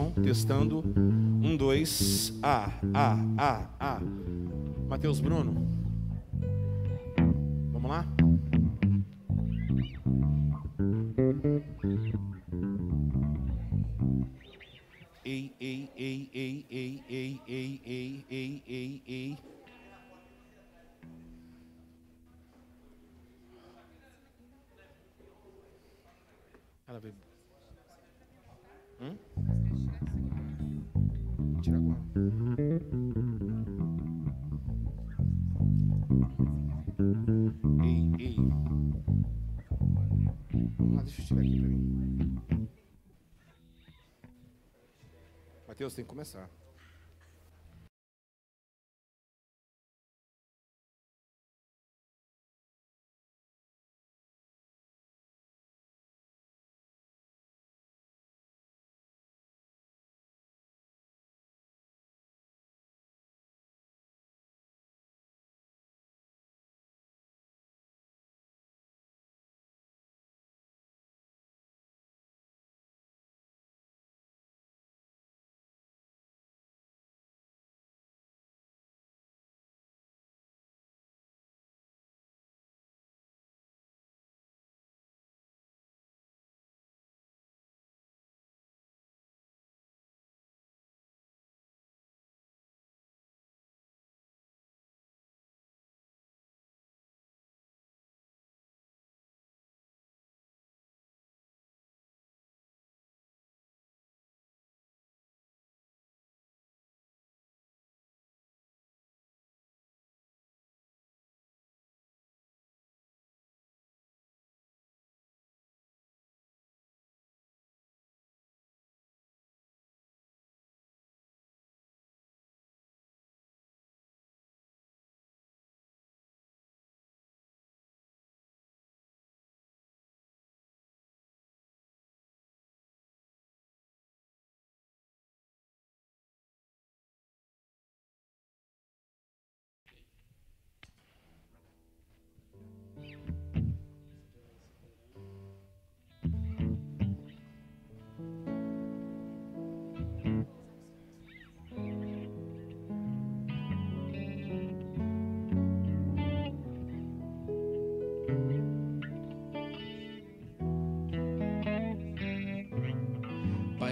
som, testando. Um, dois, A, A, A, A. Matheus Bruno. Ei, ei. Lá, deixa eu tirar aqui pra mim. Matheus, tem que começar.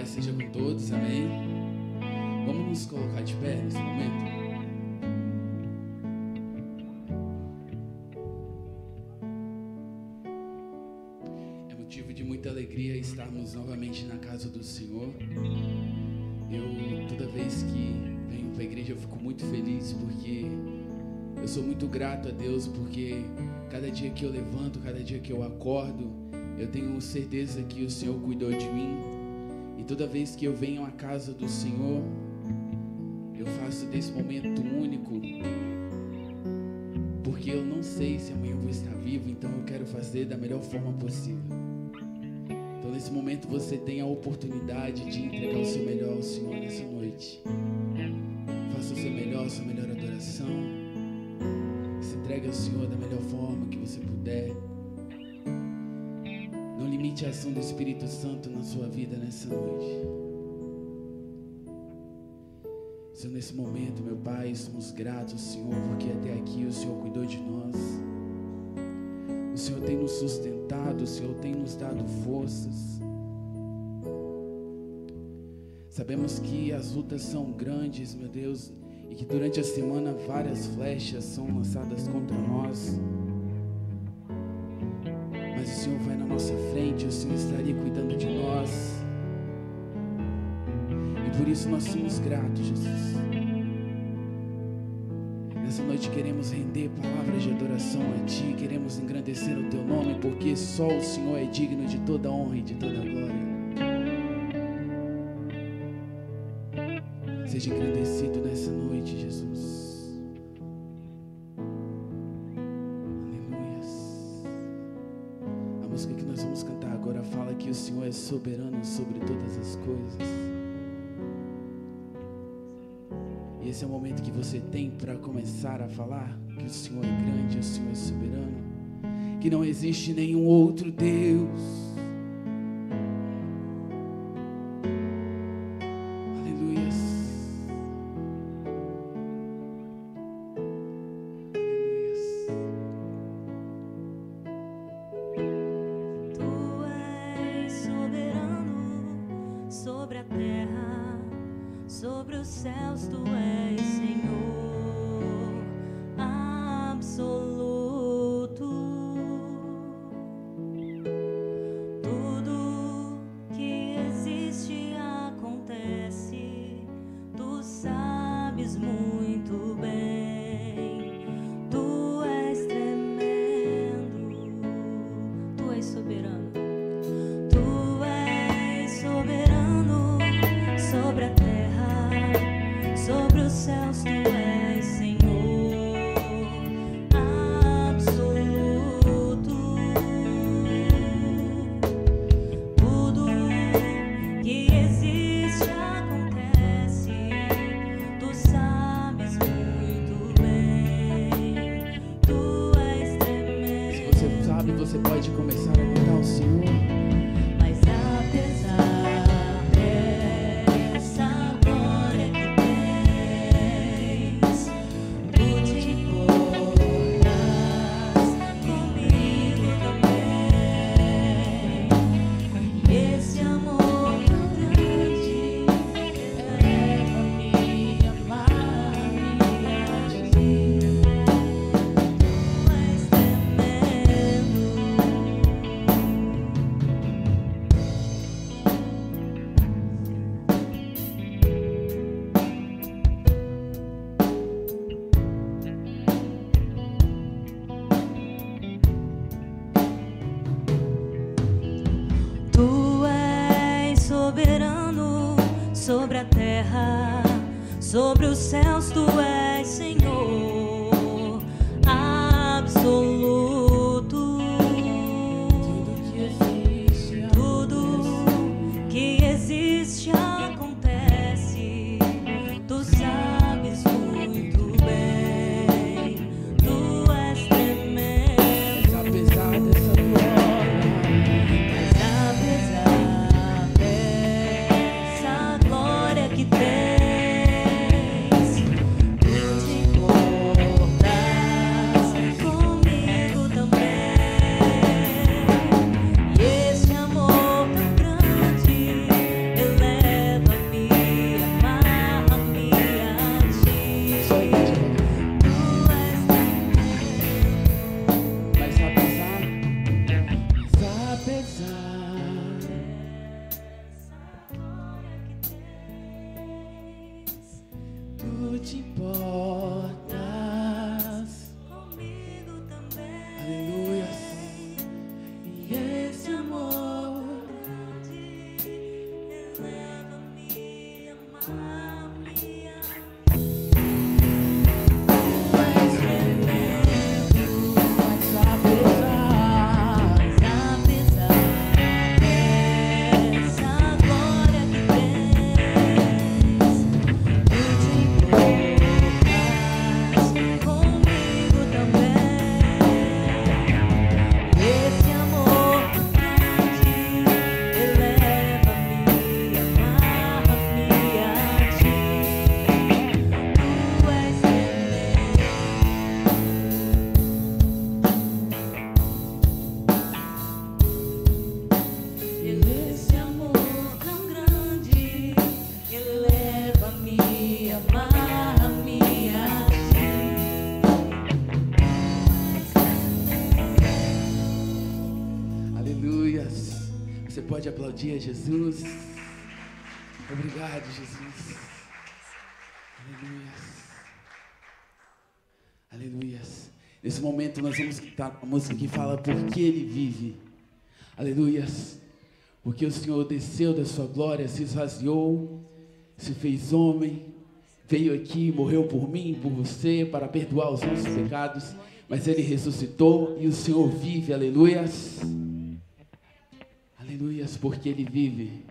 Seja com todos, amém? Vamos nos colocar de pé nesse momento? É motivo de muita alegria estarmos novamente na casa do Senhor. Eu, toda vez que venho para a igreja, eu fico muito feliz porque eu sou muito grato a Deus porque cada dia que eu levanto, cada dia que eu acordo, eu tenho certeza que o Senhor cuidou de mim. E toda vez que eu venho à casa do Senhor, eu faço desse momento único, porque eu não sei se amanhã eu vou estar vivo, então eu quero fazer da melhor forma possível. Então, nesse momento, você tem a oportunidade de entregar o seu melhor ao Senhor nessa noite. Faça o seu melhor, a sua melhor adoração. Se entregue ao Senhor da melhor forma que você puder. A ação do Espírito Santo na sua vida nessa noite. Senhor, nesse momento, meu Pai, somos gratos, Senhor, porque até aqui o Senhor cuidou de nós. O Senhor tem nos sustentado, o Senhor tem nos dado forças. Sabemos que as lutas são grandes, meu Deus, e que durante a semana várias flechas são lançadas contra nós. Mas o Senhor vai na nossa frente, o Senhor está ali cuidando de nós. E por isso nós somos gratos, Jesus. Nessa noite queremos render palavras de adoração a Ti, queremos engrandecer o Teu nome, porque só o Senhor é digno de toda honra e de toda glória. Seja engrandecido nessa noite, Jesus. Que o Senhor é soberano sobre todas as coisas. E esse é o momento que você tem para começar a falar que o Senhor é grande, o Senhor é soberano, que não existe nenhum outro Deus. dia, Jesus. Obrigado, Jesus. Aleluia. Aleluia. Nesse momento nós vamos cantar uma música que fala porque ele vive. Aleluia. Porque o Senhor desceu da sua glória, se esvaziou, se fez homem, veio aqui, morreu por mim, por você, para perdoar os nossos pecados, mas ele ressuscitou e o Senhor vive. Aleluia. Aleluias, porque Ele vive.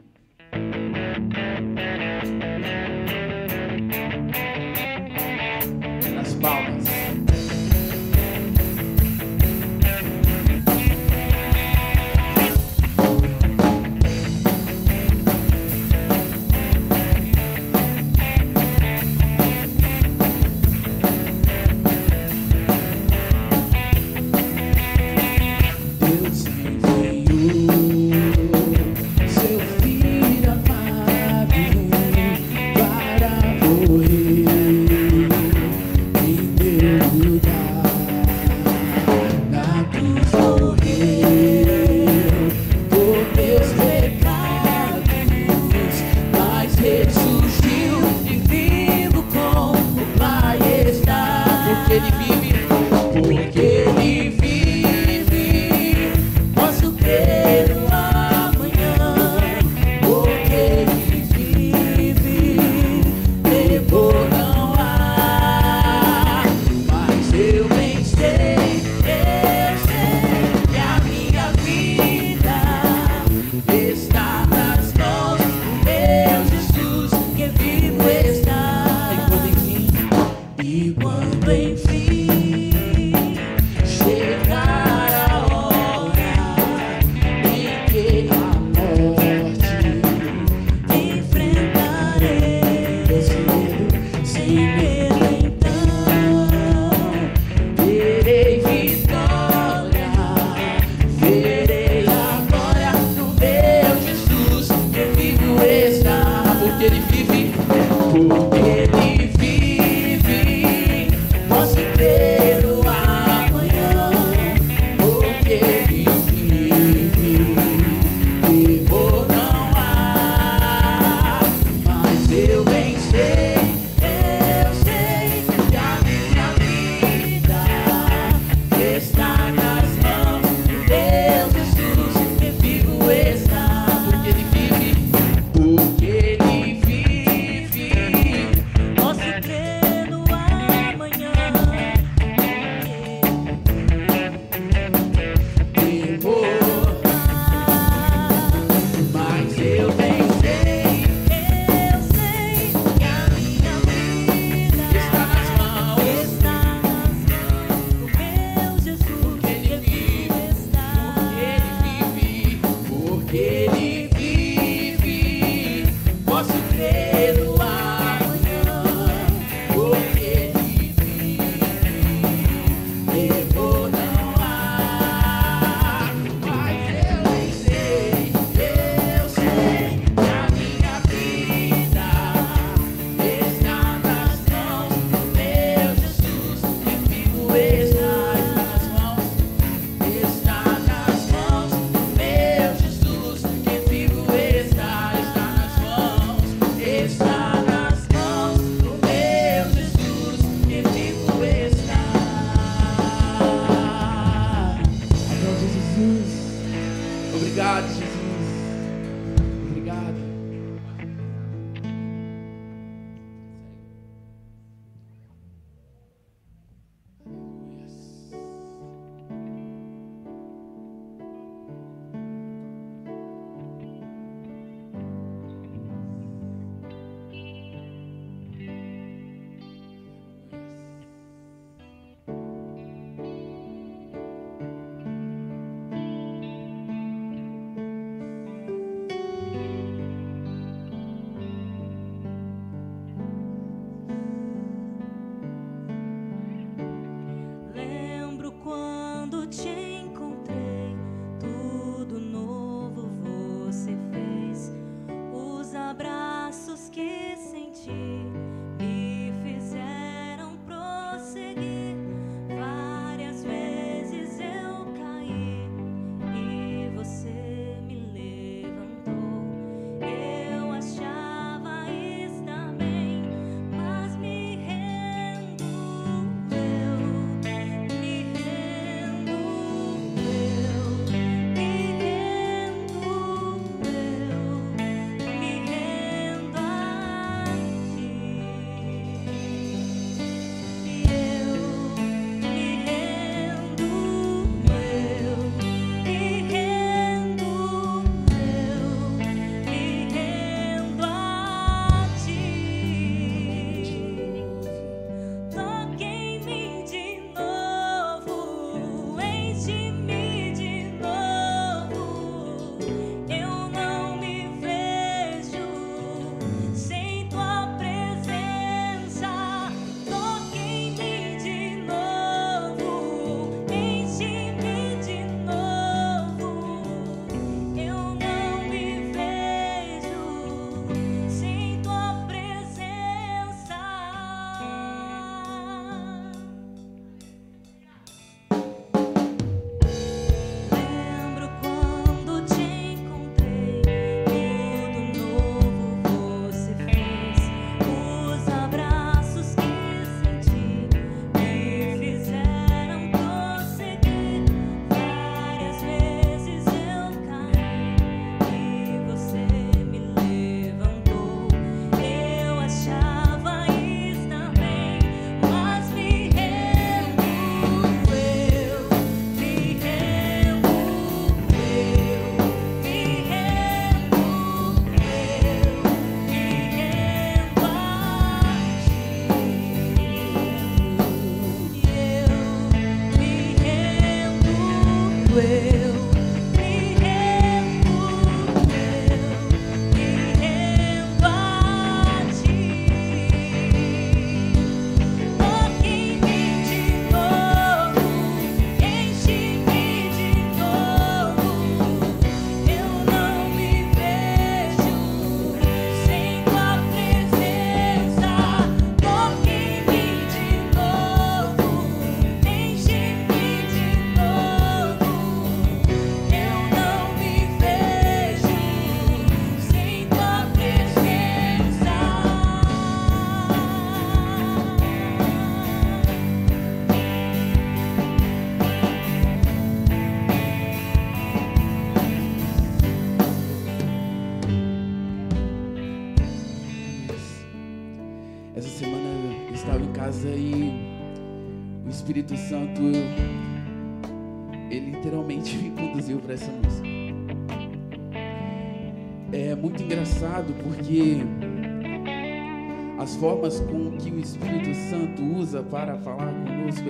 Formas com que o Espírito Santo usa para falar conosco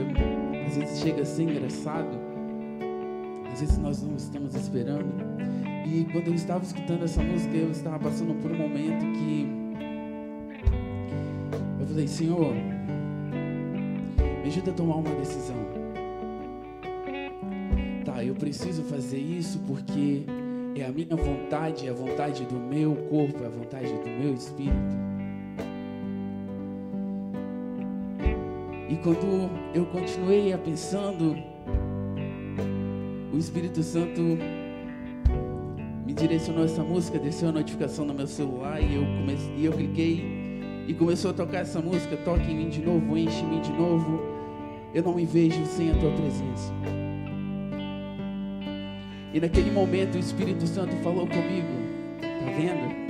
às vezes chega a ser engraçado, às vezes nós não estamos esperando. E quando eu estava escutando essa música, eu estava passando por um momento que eu falei, Senhor, me ajuda a tomar uma decisão. Tá, eu preciso fazer isso porque é a minha vontade, é a vontade do meu corpo, é a vontade do meu espírito. E quando eu continuei pensando, o Espírito Santo me direcionou essa música, desceu a notificação no meu celular e eu comecei, e eu cliquei e começou a tocar essa música, toque em mim de novo, enche em mim de novo. Eu não me vejo sem a tua presença. E naquele momento o Espírito Santo falou comigo, tá vendo?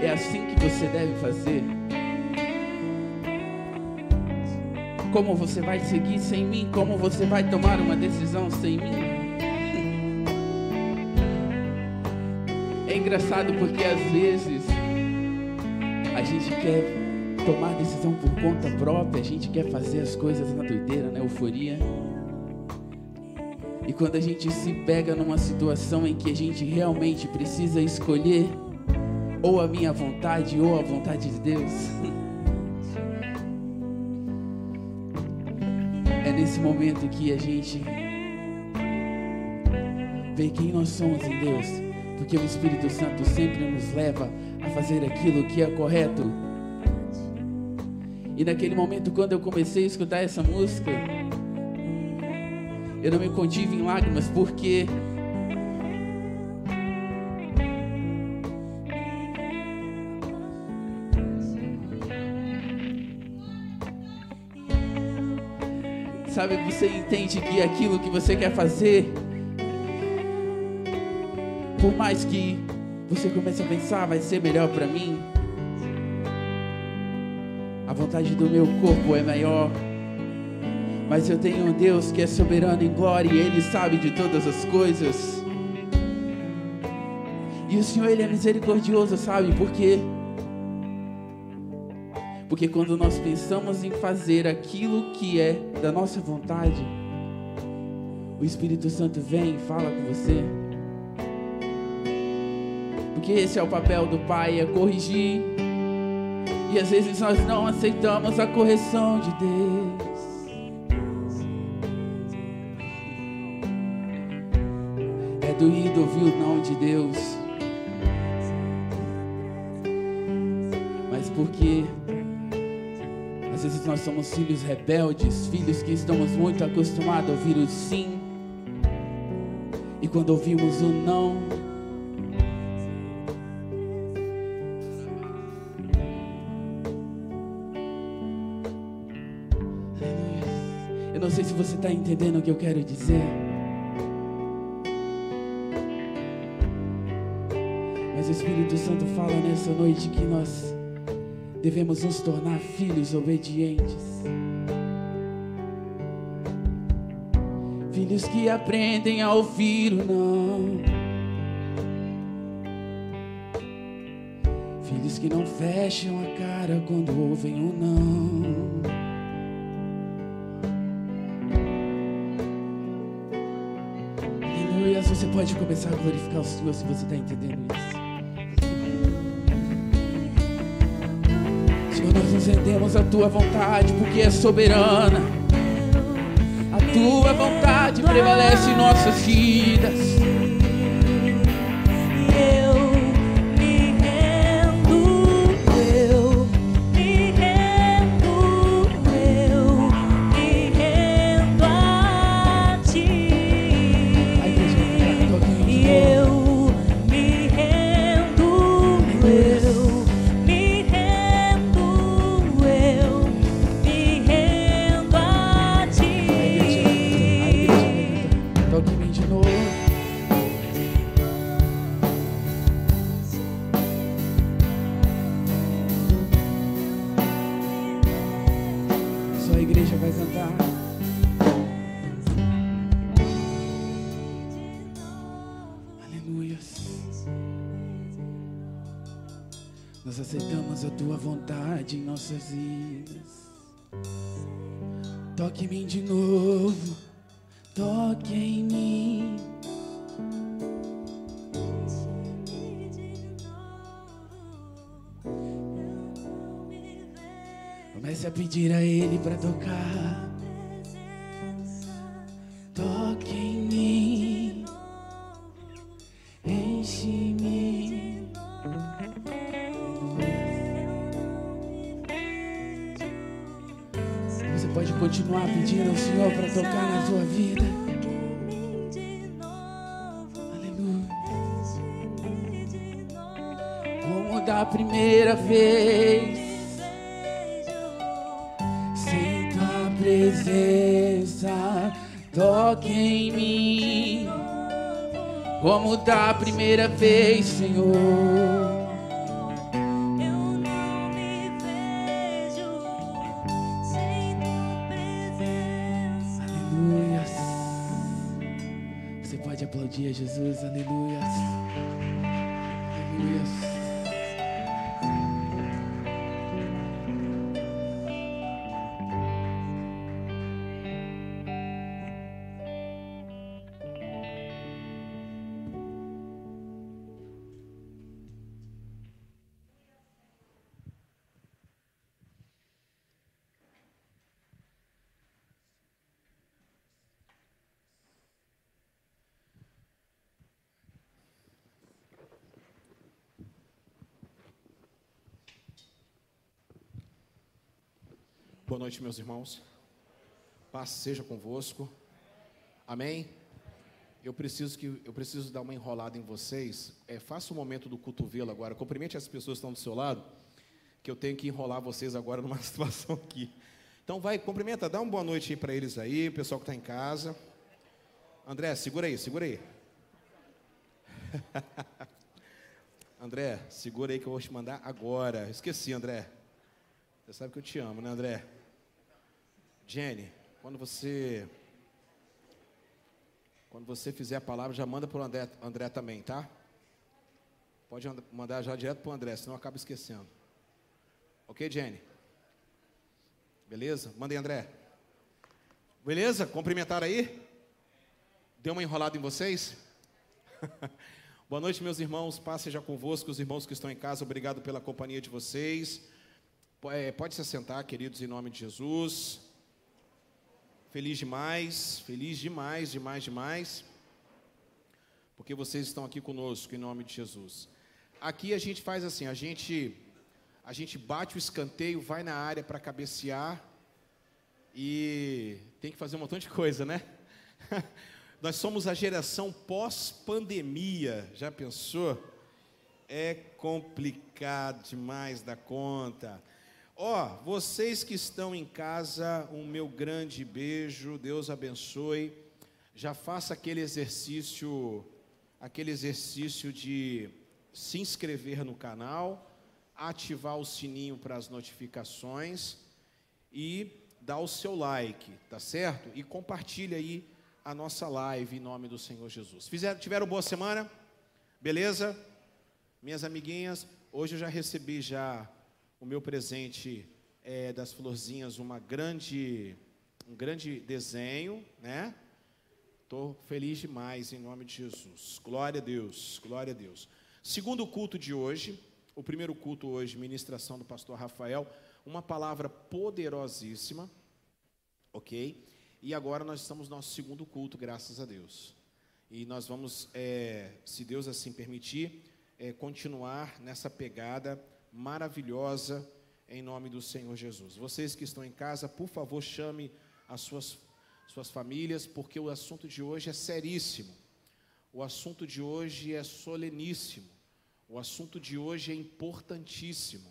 É assim que você deve fazer. Como você vai seguir sem mim? Como você vai tomar uma decisão sem mim? É engraçado porque às vezes a gente quer tomar decisão por conta própria, a gente quer fazer as coisas na doideira, na euforia. E quando a gente se pega numa situação em que a gente realmente precisa escolher ou a minha vontade ou a vontade de Deus, nesse momento que a gente vê quem nós somos em Deus, porque o Espírito Santo sempre nos leva a fazer aquilo que é correto. E naquele momento, quando eu comecei a escutar essa música, eu não me contive em lágrimas, porque sabe, você entende que aquilo que você quer fazer, por mais que você comece a pensar, vai ser melhor para mim, a vontade do meu corpo é maior. Mas eu tenho um Deus que é soberano em glória e Ele sabe de todas as coisas. E o Senhor, Ele é misericordioso, sabe por quê? Porque quando nós pensamos em fazer aquilo que é da nossa vontade, o Espírito Santo vem e fala com você. Porque esse é o papel do Pai, é corrigir. E às vezes nós não aceitamos a correção de Deus. É doído ouvir o não de Deus. Mas porque nós somos filhos rebeldes, filhos que estamos muito acostumados a ouvir o sim. E quando ouvimos o não, eu não sei se você está entendendo o que eu quero dizer. Mas o Espírito Santo fala nessa noite que nós devemos nos tornar filhos obedientes. Filhos que aprendem a ouvir o não. Filhos que não fecham a cara quando ouvem o não. Aleluia. Você pode começar a glorificar o Senhor se você está entendendo isso. Nós nos rendemos à tua vontade, porque é soberana. A tua vontade prevalece em nossas vidas. Nossas vidas. Toque em mim de novo. Toque em mim. Comece a pedir a Ele para tocar. Da primeira vez, Senhor. Boa noite, meus irmãos. Paz seja convosco. Amém. Eu preciso que eu preciso dar uma enrolada em vocês. É, faça o momento do cotovelo agora. Cumprimente as pessoas que estão do seu lado, que eu tenho que enrolar vocês agora numa situação aqui. Então vai, cumprimenta, dá uma boa noite para eles aí, pessoal que está em casa. André, segura aí, segura aí. André, segura aí que eu vou te mandar agora. Esqueci, André. Você sabe que eu te amo, né, André? Jenny, quando você quando você fizer a palavra, já manda para o André, André também, tá? Pode and- mandar já direto para o André, senão eu acabo esquecendo. Ok, Jenny? Beleza? Manda aí, André. Beleza? Cumprimentaram aí? Deu uma enrolada em vocês? Boa noite, meus irmãos. Paz seja convosco, os irmãos que estão em casa. Obrigado pela companhia de vocês. É, Pode se assentar, queridos, em nome de Jesus. Feliz demais, feliz demais, demais, demais. Porque vocês estão aqui conosco, em nome de Jesus. Aqui a gente faz assim, a gente a gente bate o escanteio, vai na área para cabecear e tem que fazer um montão de coisa, né? Nós somos a geração pós-pandemia, já pensou? É complicado demais da conta. Ó, vocês que estão em casa, um meu grande beijo, Deus abençoe. Já faça aquele exercício, aquele exercício de se inscrever no canal, ativar o sininho para as notificações e dar o seu like, tá certo? E compartilha aí a nossa live em nome do Senhor Jesus. Fizeram, tiveram boa semana? Beleza? Minhas amiguinhas, hoje eu já recebi já o meu presente é, das florzinhas, uma grande, um grande desenho, né? Estou feliz demais em nome de Jesus. Glória a Deus, glória a Deus. Segundo culto de hoje, o primeiro culto hoje, ministração do pastor Rafael, uma palavra poderosíssima, ok? E agora nós estamos no nosso segundo culto, graças a Deus. E nós vamos, é, se Deus assim permitir, é, continuar nessa pegada maravilhosa em nome do Senhor Jesus. Vocês que estão em casa, por favor, chame as suas, suas famílias, porque o assunto de hoje é seríssimo. O assunto de hoje é soleníssimo. O assunto de hoje é importantíssimo.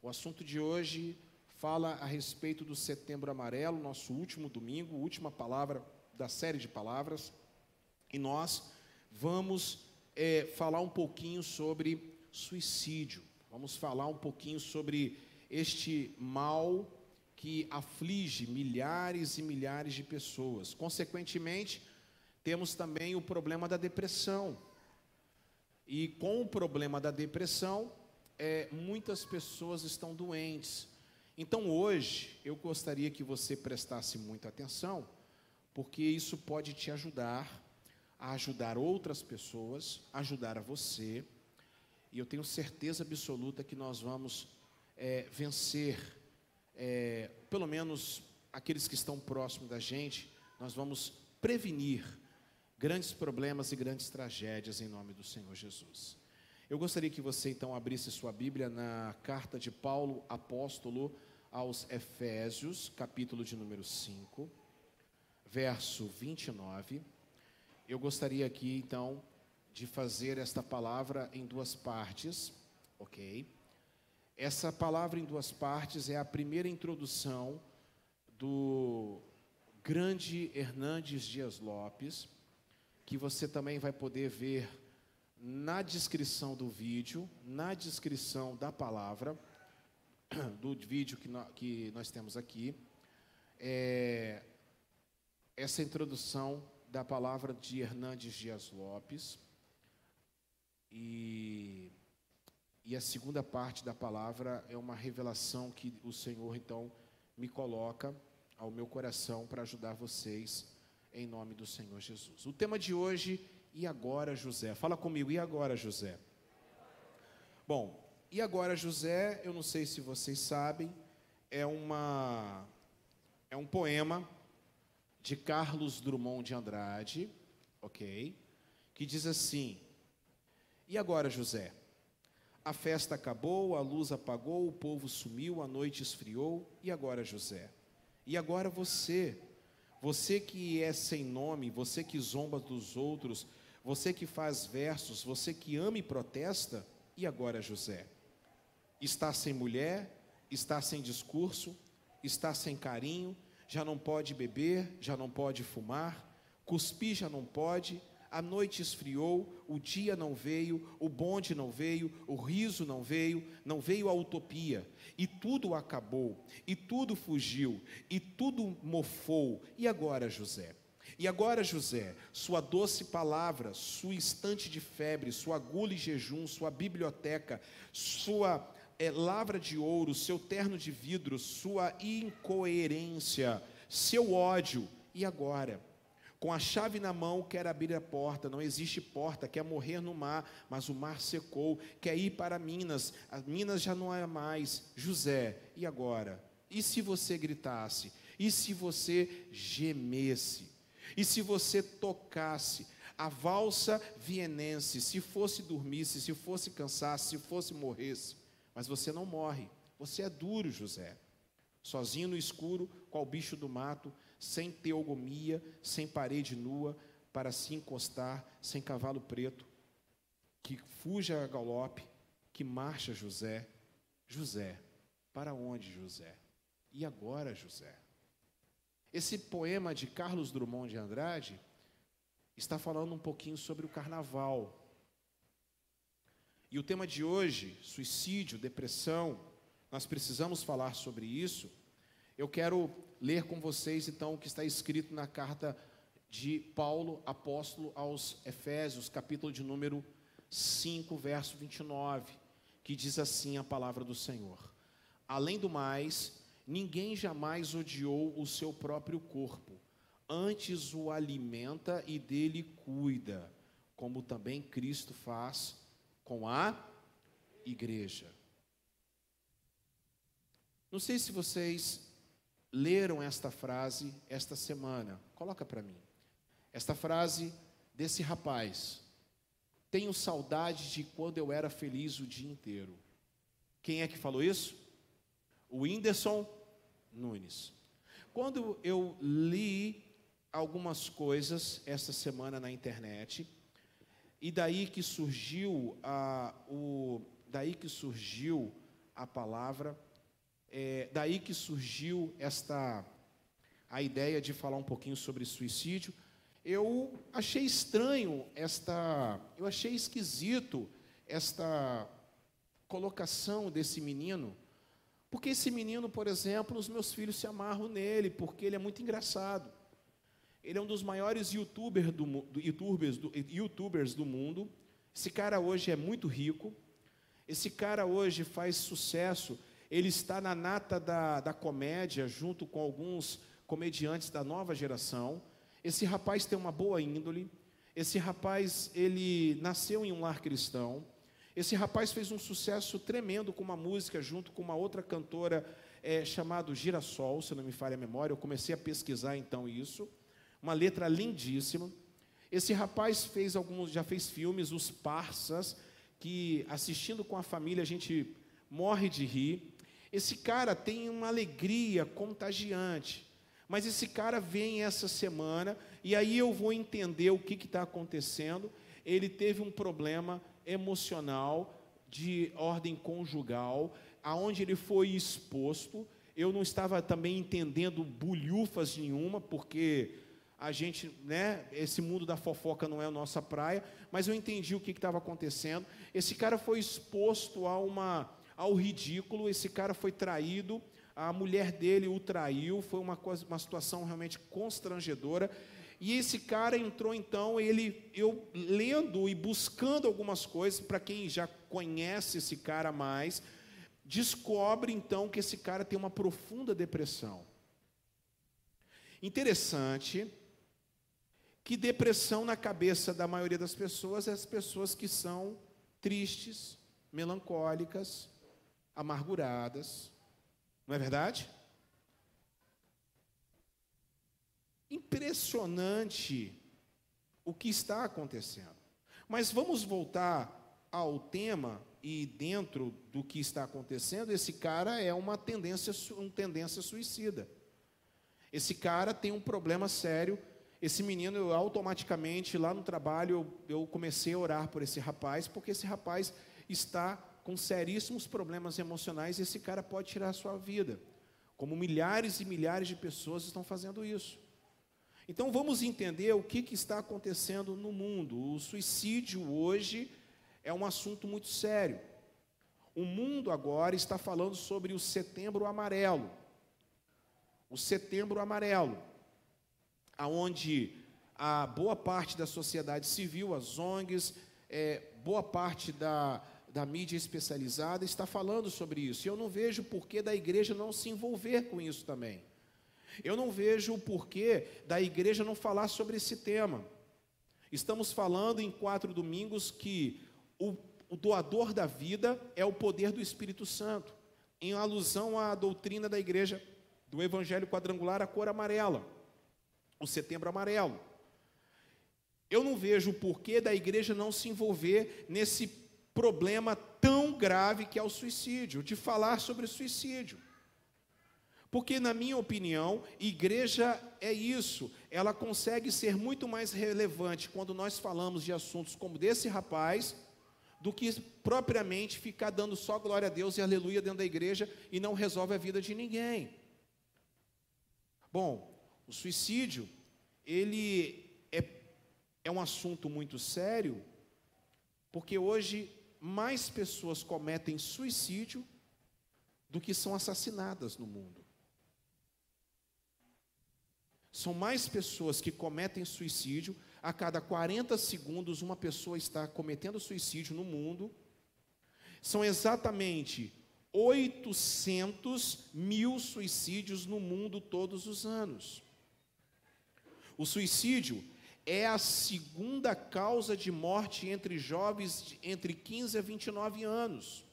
O assunto de hoje fala a respeito do Setembro Amarelo, nosso último domingo, última palavra da série de palavras. E nós vamos é, falar um pouquinho sobre suicídio. Vamos falar um pouquinho sobre este mal que aflige milhares e milhares de pessoas. Consequentemente, temos também o problema da depressão. E com o problema da depressão, é, muitas pessoas estão doentes. Então hoje eu gostaria que você prestasse muita atenção, porque isso pode te ajudar a ajudar outras pessoas, ajudar a você. E eu tenho certeza absoluta que nós vamos é, vencer, é, pelo menos aqueles que estão próximos da gente, nós vamos prevenir grandes problemas e grandes tragédias em nome do Senhor Jesus. Eu gostaria que você então abrisse sua Bíblia na carta de Paulo, apóstolo aos Efésios, capítulo de número 5, verso 29. Eu gostaria aqui então de fazer esta palavra em duas partes, ok? Essa palavra em duas partes é a primeira introdução do grande Hernandes Dias Lopes, que você também vai poder ver na descrição do vídeo, na descrição da palavra, do vídeo que, nós, que nós temos aqui, é, essa introdução da palavra de Hernandes Dias Lopes. E, e a segunda parte da palavra é uma revelação que o Senhor, então, me coloca ao meu coração para ajudar vocês, em nome do Senhor Jesus. O tema de hoje e agora, José? Fala comigo, e agora, José? Bom, e agora, José, eu não sei se vocês sabem, é uma é um poema de Carlos Drummond de Andrade, OK? Que diz assim: E agora, José? A festa acabou, a luz apagou, o povo sumiu, a noite esfriou, e agora, José? E agora você, você que é sem nome, você que zomba dos outros, você que faz versos, você que ama e protesta, e agora, José? Está sem mulher, está sem discurso, está sem carinho, já não pode beber, já não pode fumar, cuspir já não pode, a noite esfriou, o dia não veio, o bonde não veio, o riso não veio, não veio a utopia, e tudo acabou, e tudo fugiu, e tudo mofou. E agora, José? E agora, José, sua doce palavra, sua estante de febre, sua agulha e jejum, sua biblioteca, sua é, lavra de ouro, seu terno de vidro, sua incoerência, seu ódio. E agora? Com a chave na mão, quer abrir a porta, não existe porta, quer morrer no mar, mas o mar secou, quer ir para Minas, as Minas já não é mais. José, e agora? E se você gritasse? E se você gemesse? E se você tocasse a valsa vienense, se fosse dormisse, se fosse cansasse, se fosse morresse, mas você não morre, você é duro, José. Sozinho no escuro, qual bicho do mato, sem teogomia, sem parede nua, para se encostar, sem cavalo preto, que fuja a galope, que marcha José. José, para onde, José? E agora, José? Esse poema de Carlos Drummond de Andrade está falando um pouquinho sobre o carnaval. E o tema de hoje, suicídio, depressão, nós precisamos falar sobre isso. Eu quero ler com vocês então o que está escrito na carta de Paulo, apóstolo aos Efésios, capítulo de número 5, verso 29, que diz assim a palavra do Senhor: Além do mais, Ninguém jamais odiou o seu próprio corpo, antes o alimenta e dele cuida, como também Cristo faz com a igreja. Não sei se vocês leram esta frase esta semana. Coloca para mim. Esta frase desse rapaz. Tenho saudade de quando eu era feliz o dia inteiro. Quem é que falou isso? O Whindersson Nunes. Quando eu li algumas coisas esta semana na internet, e daí que surgiu a, o, daí que surgiu a palavra, é, daí que surgiu esta a ideia de falar um pouquinho sobre suicídio. Eu achei estranho esta, eu achei esquisito esta colocação desse menino porque esse menino, por exemplo, os meus filhos se amarram nele, porque ele é muito engraçado. Ele é um dos maiores youtubers do, do, YouTubers, do, YouTubers do mundo. Esse cara hoje é muito rico, esse cara hoje faz sucesso, ele está na nata da, da comédia, junto com alguns comediantes da nova geração. Esse rapaz tem uma boa índole, esse rapaz, ele nasceu em um lar cristão, esse rapaz fez um sucesso tremendo com uma música junto com uma outra cantora é, chamado Girassol, se não me falha a memória. Eu comecei a pesquisar então isso. Uma letra lindíssima. Esse rapaz fez alguns, já fez filmes, Os Parsas, que assistindo com a família a gente morre de rir. Esse cara tem uma alegria contagiante. Mas esse cara vem essa semana e aí eu vou entender o que está acontecendo. Ele teve um problema emocional de ordem conjugal, aonde ele foi exposto. Eu não estava também entendendo bulhufas nenhuma, porque a gente, né, esse mundo da fofoca não é a nossa praia, mas eu entendi o que estava acontecendo. Esse cara foi exposto a uma, ao ridículo, esse cara foi traído, a mulher dele o traiu, foi uma, uma situação realmente constrangedora. E esse cara entrou então, ele, eu lendo e buscando algumas coisas, para quem já conhece esse cara mais, descobre então que esse cara tem uma profunda depressão. Interessante que depressão na cabeça da maioria das pessoas é as pessoas que são tristes, melancólicas, amarguradas. Não é verdade? impressionante o que está acontecendo. Mas vamos voltar ao tema e dentro do que está acontecendo, esse cara é uma tendência, uma tendência suicida. Esse cara tem um problema sério. Esse menino, eu, automaticamente, lá no trabalho, eu, eu comecei a orar por esse rapaz, porque esse rapaz está com seríssimos problemas emocionais esse cara pode tirar a sua vida. Como milhares e milhares de pessoas estão fazendo isso. Então vamos entender o que, que está acontecendo no mundo. O suicídio hoje é um assunto muito sério. O mundo agora está falando sobre o setembro amarelo. O setembro amarelo, aonde a boa parte da sociedade civil, as ONGs, é, boa parte da, da mídia especializada está falando sobre isso. E eu não vejo por que da igreja não se envolver com isso também. Eu não vejo o porquê da igreja não falar sobre esse tema. Estamos falando em quatro domingos que o, o doador da vida é o poder do Espírito Santo, em alusão à doutrina da igreja do Evangelho quadrangular, a cor amarela, o setembro amarelo. Eu não vejo o porquê da igreja não se envolver nesse problema tão grave que é o suicídio, de falar sobre suicídio. Porque, na minha opinião, igreja é isso, ela consegue ser muito mais relevante quando nós falamos de assuntos como desse rapaz, do que propriamente ficar dando só glória a Deus e aleluia dentro da igreja e não resolve a vida de ninguém. Bom, o suicídio, ele é, é um assunto muito sério, porque hoje mais pessoas cometem suicídio do que são assassinadas no mundo. São mais pessoas que cometem suicídio. A cada 40 segundos, uma pessoa está cometendo suicídio no mundo. São exatamente 800 mil suicídios no mundo todos os anos. O suicídio é a segunda causa de morte entre jovens entre 15 a 29 anos.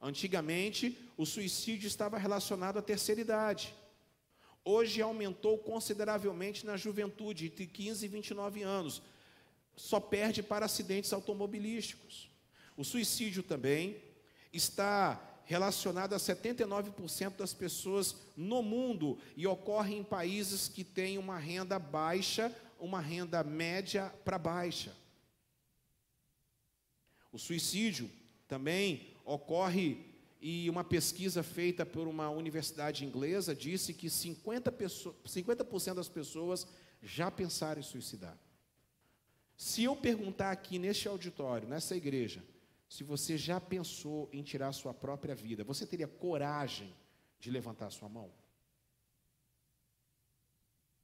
Antigamente, o suicídio estava relacionado à terceira idade hoje aumentou consideravelmente na juventude, entre 15 e 29 anos. Só perde para acidentes automobilísticos. O suicídio também está relacionado a 79% das pessoas no mundo e ocorre em países que têm uma renda baixa, uma renda média para baixa. O suicídio também ocorre e uma pesquisa feita por uma universidade inglesa disse que 50%, pessoas, 50 das pessoas já pensaram em suicidar. Se eu perguntar aqui neste auditório, nessa igreja, se você já pensou em tirar sua própria vida, você teria coragem de levantar sua mão?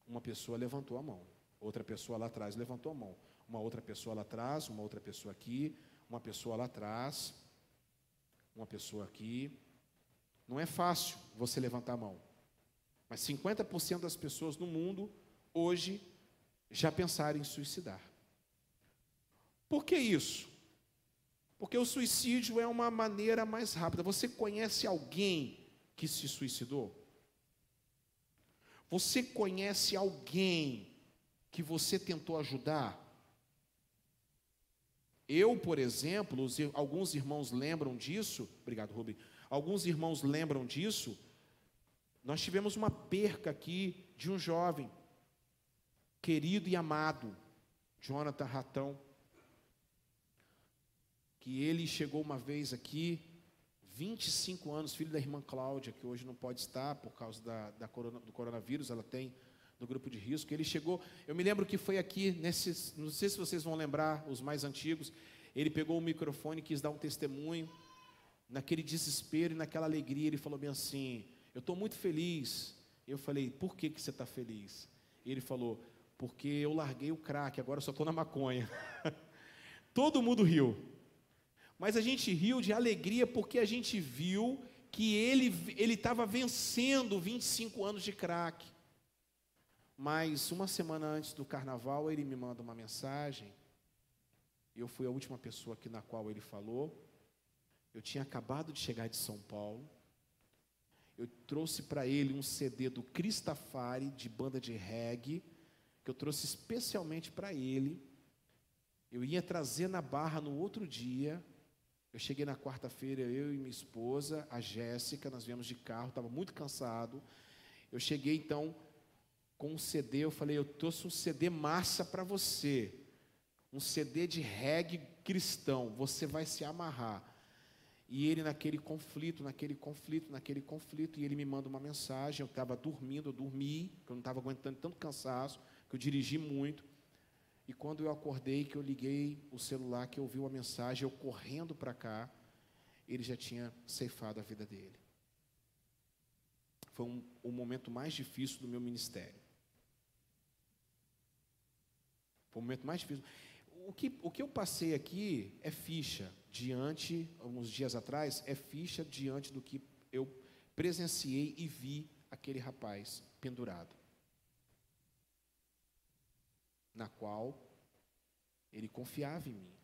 Uma pessoa levantou a mão, outra pessoa lá atrás levantou a mão. Uma outra pessoa lá atrás, uma outra pessoa aqui, uma pessoa lá atrás, uma pessoa aqui. Não é fácil você levantar a mão. Mas 50% das pessoas no mundo hoje já pensaram em suicidar. Por que isso? Porque o suicídio é uma maneira mais rápida. Você conhece alguém que se suicidou? Você conhece alguém que você tentou ajudar? Eu, por exemplo, alguns irmãos lembram disso. Obrigado, Rubem. Alguns irmãos lembram disso. Nós tivemos uma perca aqui de um jovem, querido e amado, Jonathan Ratão, que ele chegou uma vez aqui, 25 anos, filho da irmã Cláudia, que hoje não pode estar por causa da, da corona, do coronavírus, ela tem no grupo de risco. Ele chegou, eu me lembro que foi aqui, nesses, não sei se vocês vão lembrar, os mais antigos, ele pegou o microfone, quis dar um testemunho, naquele desespero e naquela alegria, ele falou bem assim: Eu estou muito feliz. Eu falei: Por que, que você está feliz? E ele falou: Porque eu larguei o crack, agora só estou na maconha. Todo mundo riu. Mas a gente riu de alegria porque a gente viu que ele estava vencendo 25 anos de crack. Mas uma semana antes do carnaval, ele me manda uma mensagem. Eu fui a última pessoa aqui na qual ele falou. Eu tinha acabado de chegar de São Paulo. Eu trouxe para ele um CD do Cristafari, de banda de reggae, que eu trouxe especialmente para ele. Eu ia trazer na barra no outro dia. Eu cheguei na quarta-feira, eu e minha esposa, a Jéssica, nós viemos de carro, estava muito cansado. Eu cheguei então com um CD, eu falei, eu trouxe um CD massa para você. Um CD de reggae cristão, você vai se amarrar. E ele naquele conflito, naquele conflito, naquele conflito, e ele me manda uma mensagem. Eu estava dormindo, eu dormi, eu não estava aguentando tanto cansaço, que eu dirigi muito. E quando eu acordei, que eu liguei o celular, que eu ouvi uma mensagem, eu correndo para cá, ele já tinha ceifado a vida dele. Foi um, o momento mais difícil do meu ministério. Foi o momento mais difícil. O que, o que eu passei aqui é ficha diante, alguns dias atrás, é ficha diante do que eu presenciei e vi aquele rapaz pendurado. Na qual ele confiava em mim.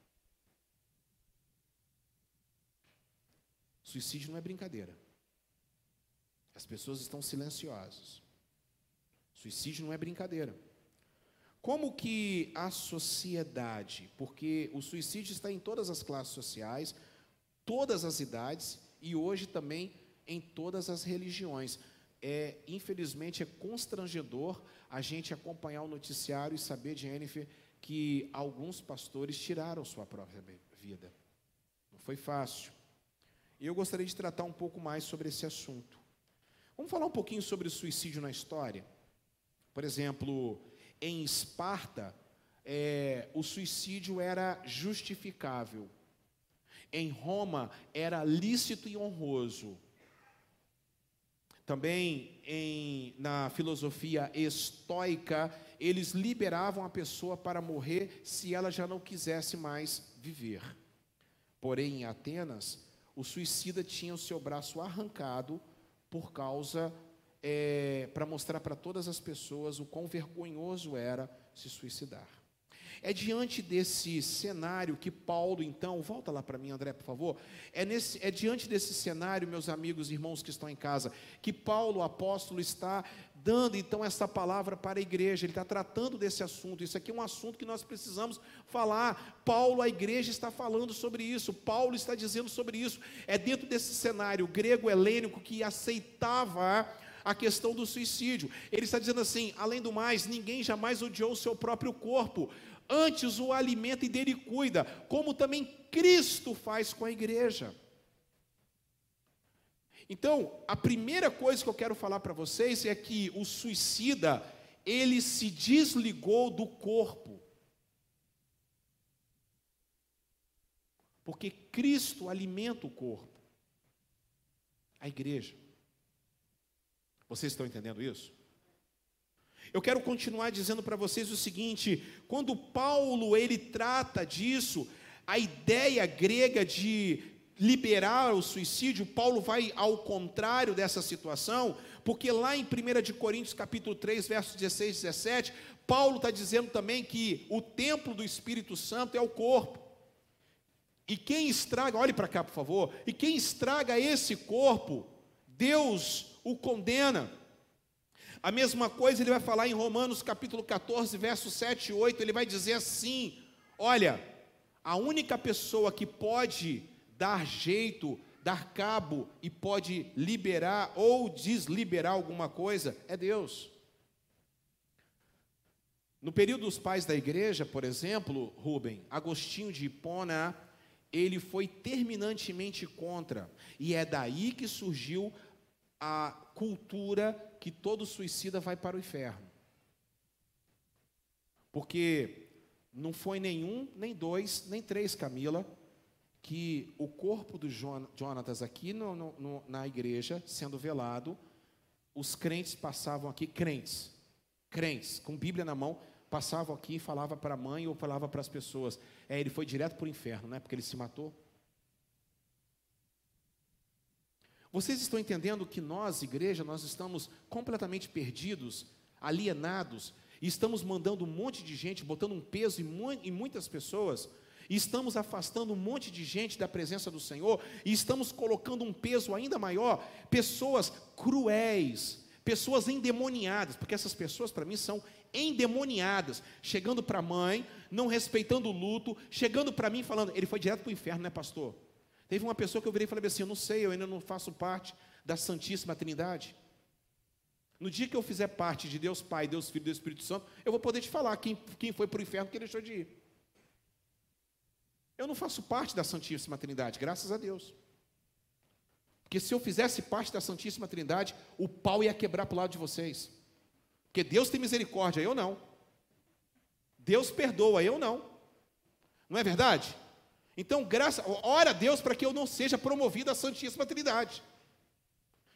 Suicídio não é brincadeira. As pessoas estão silenciosas. Suicídio não é brincadeira. Como que a sociedade, porque o suicídio está em todas as classes sociais, todas as idades e hoje também em todas as religiões. É, infelizmente é constrangedor a gente acompanhar o noticiário e saber, Jennifer, que alguns pastores tiraram sua própria vida. Não foi fácil. E eu gostaria de tratar um pouco mais sobre esse assunto. Vamos falar um pouquinho sobre o suicídio na história? Por exemplo, em Esparta, é, o suicídio era justificável. Em Roma, era lícito e honroso. Também em, na filosofia estoica, eles liberavam a pessoa para morrer se ela já não quisesse mais viver. Porém, em Atenas, o suicida tinha o seu braço arrancado por causa é, para mostrar para todas as pessoas o quão vergonhoso era se suicidar. É diante desse cenário que Paulo, então, volta lá para mim, André, por favor. É, nesse, é diante desse cenário, meus amigos e irmãos que estão em casa, que Paulo, apóstolo, está dando então essa palavra para a igreja, ele está tratando desse assunto. Isso aqui é um assunto que nós precisamos falar. Paulo, a igreja está falando sobre isso, Paulo está dizendo sobre isso. É dentro desse cenário grego helênico que aceitava a questão do suicídio. Ele está dizendo assim: além do mais, ninguém jamais odiou o seu próprio corpo, antes o alimenta e dele cuida, como também Cristo faz com a igreja. Então, a primeira coisa que eu quero falar para vocês é que o suicida, ele se desligou do corpo. Porque Cristo alimenta o corpo, a igreja. Vocês estão entendendo isso? Eu quero continuar dizendo para vocês o seguinte: quando Paulo ele trata disso, a ideia grega de liberar o suicídio, Paulo vai ao contrário dessa situação, porque lá em 1 de Coríntios capítulo 3, versos 16 e 17, Paulo está dizendo também que o templo do Espírito Santo é o corpo. E quem estraga, olhe para cá por favor, e quem estraga esse corpo, Deus o condena. A mesma coisa ele vai falar em Romanos capítulo 14, versos 7 e 8, ele vai dizer assim: olha, a única pessoa que pode dar jeito, dar cabo e pode liberar ou desliberar alguma coisa é Deus. No período dos pais da igreja, por exemplo, Rubem, Agostinho de Hipona, ele foi terminantemente contra, e é daí que surgiu a cultura que todo suicida vai para o inferno. Porque não foi nenhum, nem dois, nem três, Camila, que o corpo do Jonatas aqui no, no, na igreja, sendo velado, os crentes passavam aqui, crentes, crentes, com Bíblia na mão, passavam aqui e falavam para a mãe ou falavam para as pessoas. É, ele foi direto para o inferno, não é? Porque ele se matou. Vocês estão entendendo que nós, igreja, nós estamos completamente perdidos, alienados, e estamos mandando um monte de gente, botando um peso em muitas pessoas, e estamos afastando um monte de gente da presença do Senhor, e estamos colocando um peso ainda maior, pessoas cruéis, pessoas endemoniadas, porque essas pessoas para mim são endemoniadas, chegando para a mãe, não respeitando o luto, chegando para mim falando, ele foi direto para o inferno, né, pastor? Teve uma pessoa que eu virei e falei assim: eu não sei, eu ainda não faço parte da Santíssima Trindade. No dia que eu fizer parte de Deus Pai, Deus Filho e Deus Espírito Santo, eu vou poder te falar quem, quem foi para o inferno que deixou de ir. Eu não faço parte da Santíssima Trindade, graças a Deus. Porque se eu fizesse parte da Santíssima Trindade, o pau ia quebrar para o lado de vocês. Porque Deus tem misericórdia, eu não. Deus perdoa, eu não. Não é verdade? Então, graça, ora a Deus para que eu não seja promovido à Santíssima Trindade.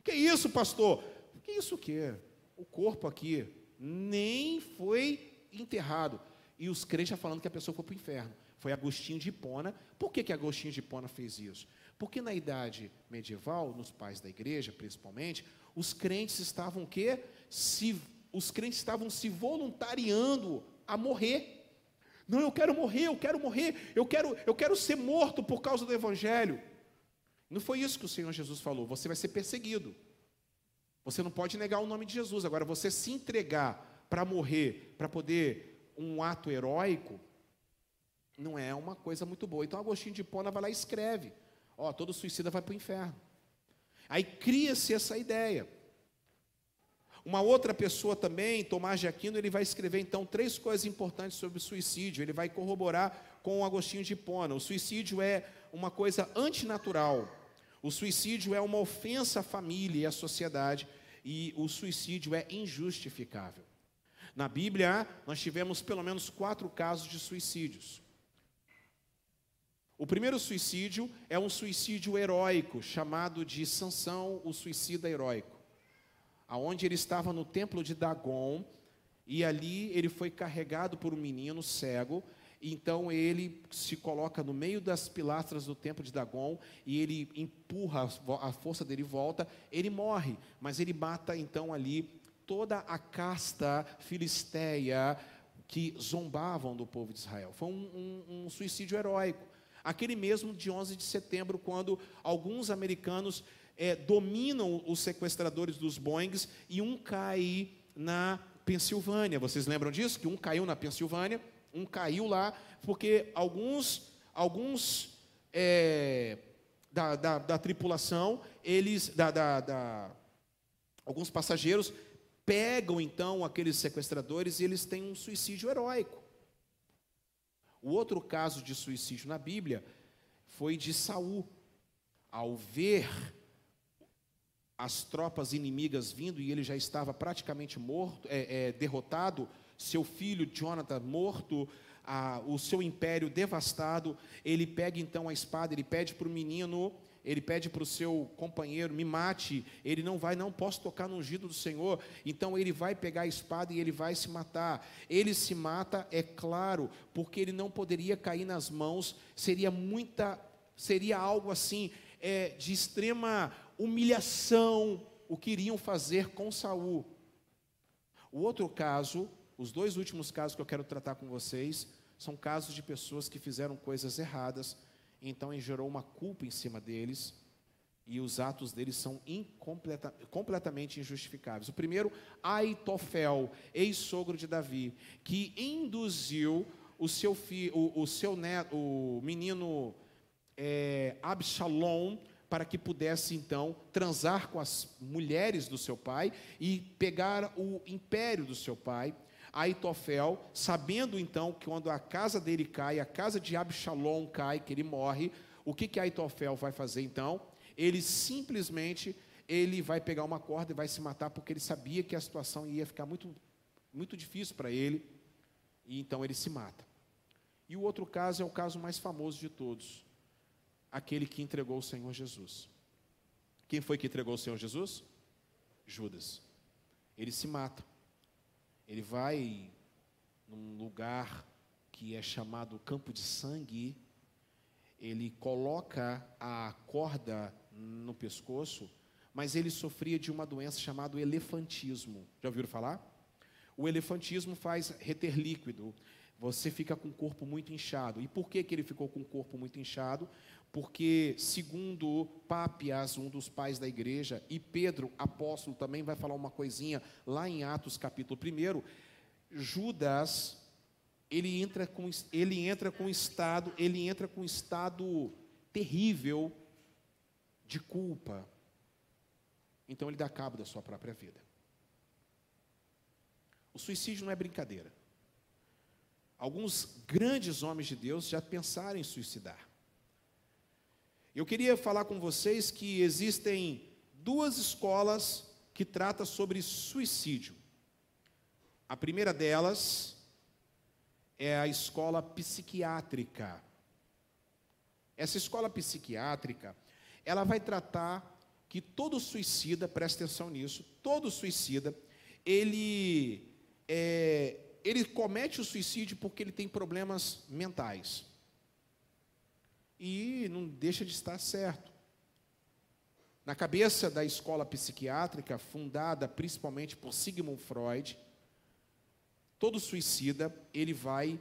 Que isso, pastor? Que isso que O corpo aqui nem foi enterrado. E os crentes já falando que a pessoa foi para o inferno. Foi Agostinho de Hipona. Por que, que Agostinho de Hipona fez isso? Porque na idade medieval, nos pais da igreja principalmente, os crentes estavam o quê? Se, os crentes estavam se voluntariando a morrer. Não, eu quero morrer, eu quero morrer, eu quero, eu quero ser morto por causa do Evangelho. Não foi isso que o Senhor Jesus falou. Você vai ser perseguido. Você não pode negar o nome de Jesus. Agora, você se entregar para morrer, para poder um ato heróico, não é uma coisa muito boa. Então, Agostinho de Pona vai lá e escreve: Ó, todo suicida vai para o inferno. Aí cria-se essa ideia. Uma outra pessoa também, Tomás de Aquino, ele vai escrever então três coisas importantes sobre o suicídio. Ele vai corroborar com o Agostinho de Hipona. O suicídio é uma coisa antinatural. O suicídio é uma ofensa à família e à sociedade. E o suicídio é injustificável. Na Bíblia, nós tivemos pelo menos quatro casos de suicídios. O primeiro suicídio é um suicídio heróico, chamado de Sansão, o suicida heróico aonde ele estava no templo de Dagon, e ali ele foi carregado por um menino cego, então ele se coloca no meio das pilastras do templo de Dagon e ele empurra a força dele volta, ele morre, mas ele mata então ali toda a casta filisteia que zombavam do povo de Israel. Foi um, um, um suicídio heróico. Aquele mesmo de 11 de setembro, quando alguns americanos é, dominam os sequestradores dos Boeings e um cai na Pensilvânia. Vocês lembram disso? Que um caiu na Pensilvânia, um caiu lá, porque alguns, alguns é, da, da, da, tripulação, eles, da, da, alguns passageiros pegam então aqueles sequestradores e eles têm um suicídio heróico. O outro caso de suicídio na Bíblia foi de Saul. Ao ver as tropas inimigas vindo e ele já estava praticamente morto, é, é, derrotado, seu filho Jonathan morto, a, o seu império devastado. Ele pega então a espada, ele pede para o menino ele pede para o seu companheiro, me mate, ele não vai, não posso tocar no ungido do Senhor, então ele vai pegar a espada e ele vai se matar. Ele se mata, é claro, porque ele não poderia cair nas mãos, seria muita, seria algo assim, é, de extrema humilhação, o que iriam fazer com Saul. O outro caso, os dois últimos casos que eu quero tratar com vocês, são casos de pessoas que fizeram coisas erradas, então gerou uma culpa em cima deles e os atos deles são incompleta, completamente injustificáveis. O primeiro, Aitofel, ex-sogro de Davi, que induziu o seu filho, o, o seu neto, o menino é, Absalom, para que pudesse então transar com as mulheres do seu pai e pegar o império do seu pai. Aitofel, sabendo então que quando a casa dele cai, a casa de Absalom cai, que ele morre, o que que Aitofel vai fazer então? Ele simplesmente ele vai pegar uma corda e vai se matar porque ele sabia que a situação ia ficar muito muito difícil para ele, e então ele se mata. E o outro caso é o caso mais famoso de todos, aquele que entregou o Senhor Jesus. Quem foi que entregou o Senhor Jesus? Judas. Ele se mata. Ele vai num lugar que é chamado campo de sangue, ele coloca a corda no pescoço, mas ele sofria de uma doença chamada elefantismo. Já ouviram falar? O elefantismo faz reter líquido. Você fica com o corpo muito inchado. E por que, que ele ficou com o corpo muito inchado? Porque, segundo Papias, um dos pais da igreja, e Pedro, apóstolo, também vai falar uma coisinha lá em Atos capítulo 1, Judas, ele entra com, ele entra com estado, ele entra com estado terrível de culpa. Então ele dá cabo da sua própria vida. O suicídio não é brincadeira. Alguns grandes homens de Deus já pensaram em suicidar. Eu queria falar com vocês que existem duas escolas que tratam sobre suicídio. A primeira delas é a escola psiquiátrica. Essa escola psiquiátrica, ela vai tratar que todo suicida, presta atenção nisso, todo suicida, ele, é, ele comete o suicídio porque ele tem problemas mentais e não deixa de estar certo. Na cabeça da escola psiquiátrica, fundada principalmente por Sigmund Freud, todo suicida, ele vai,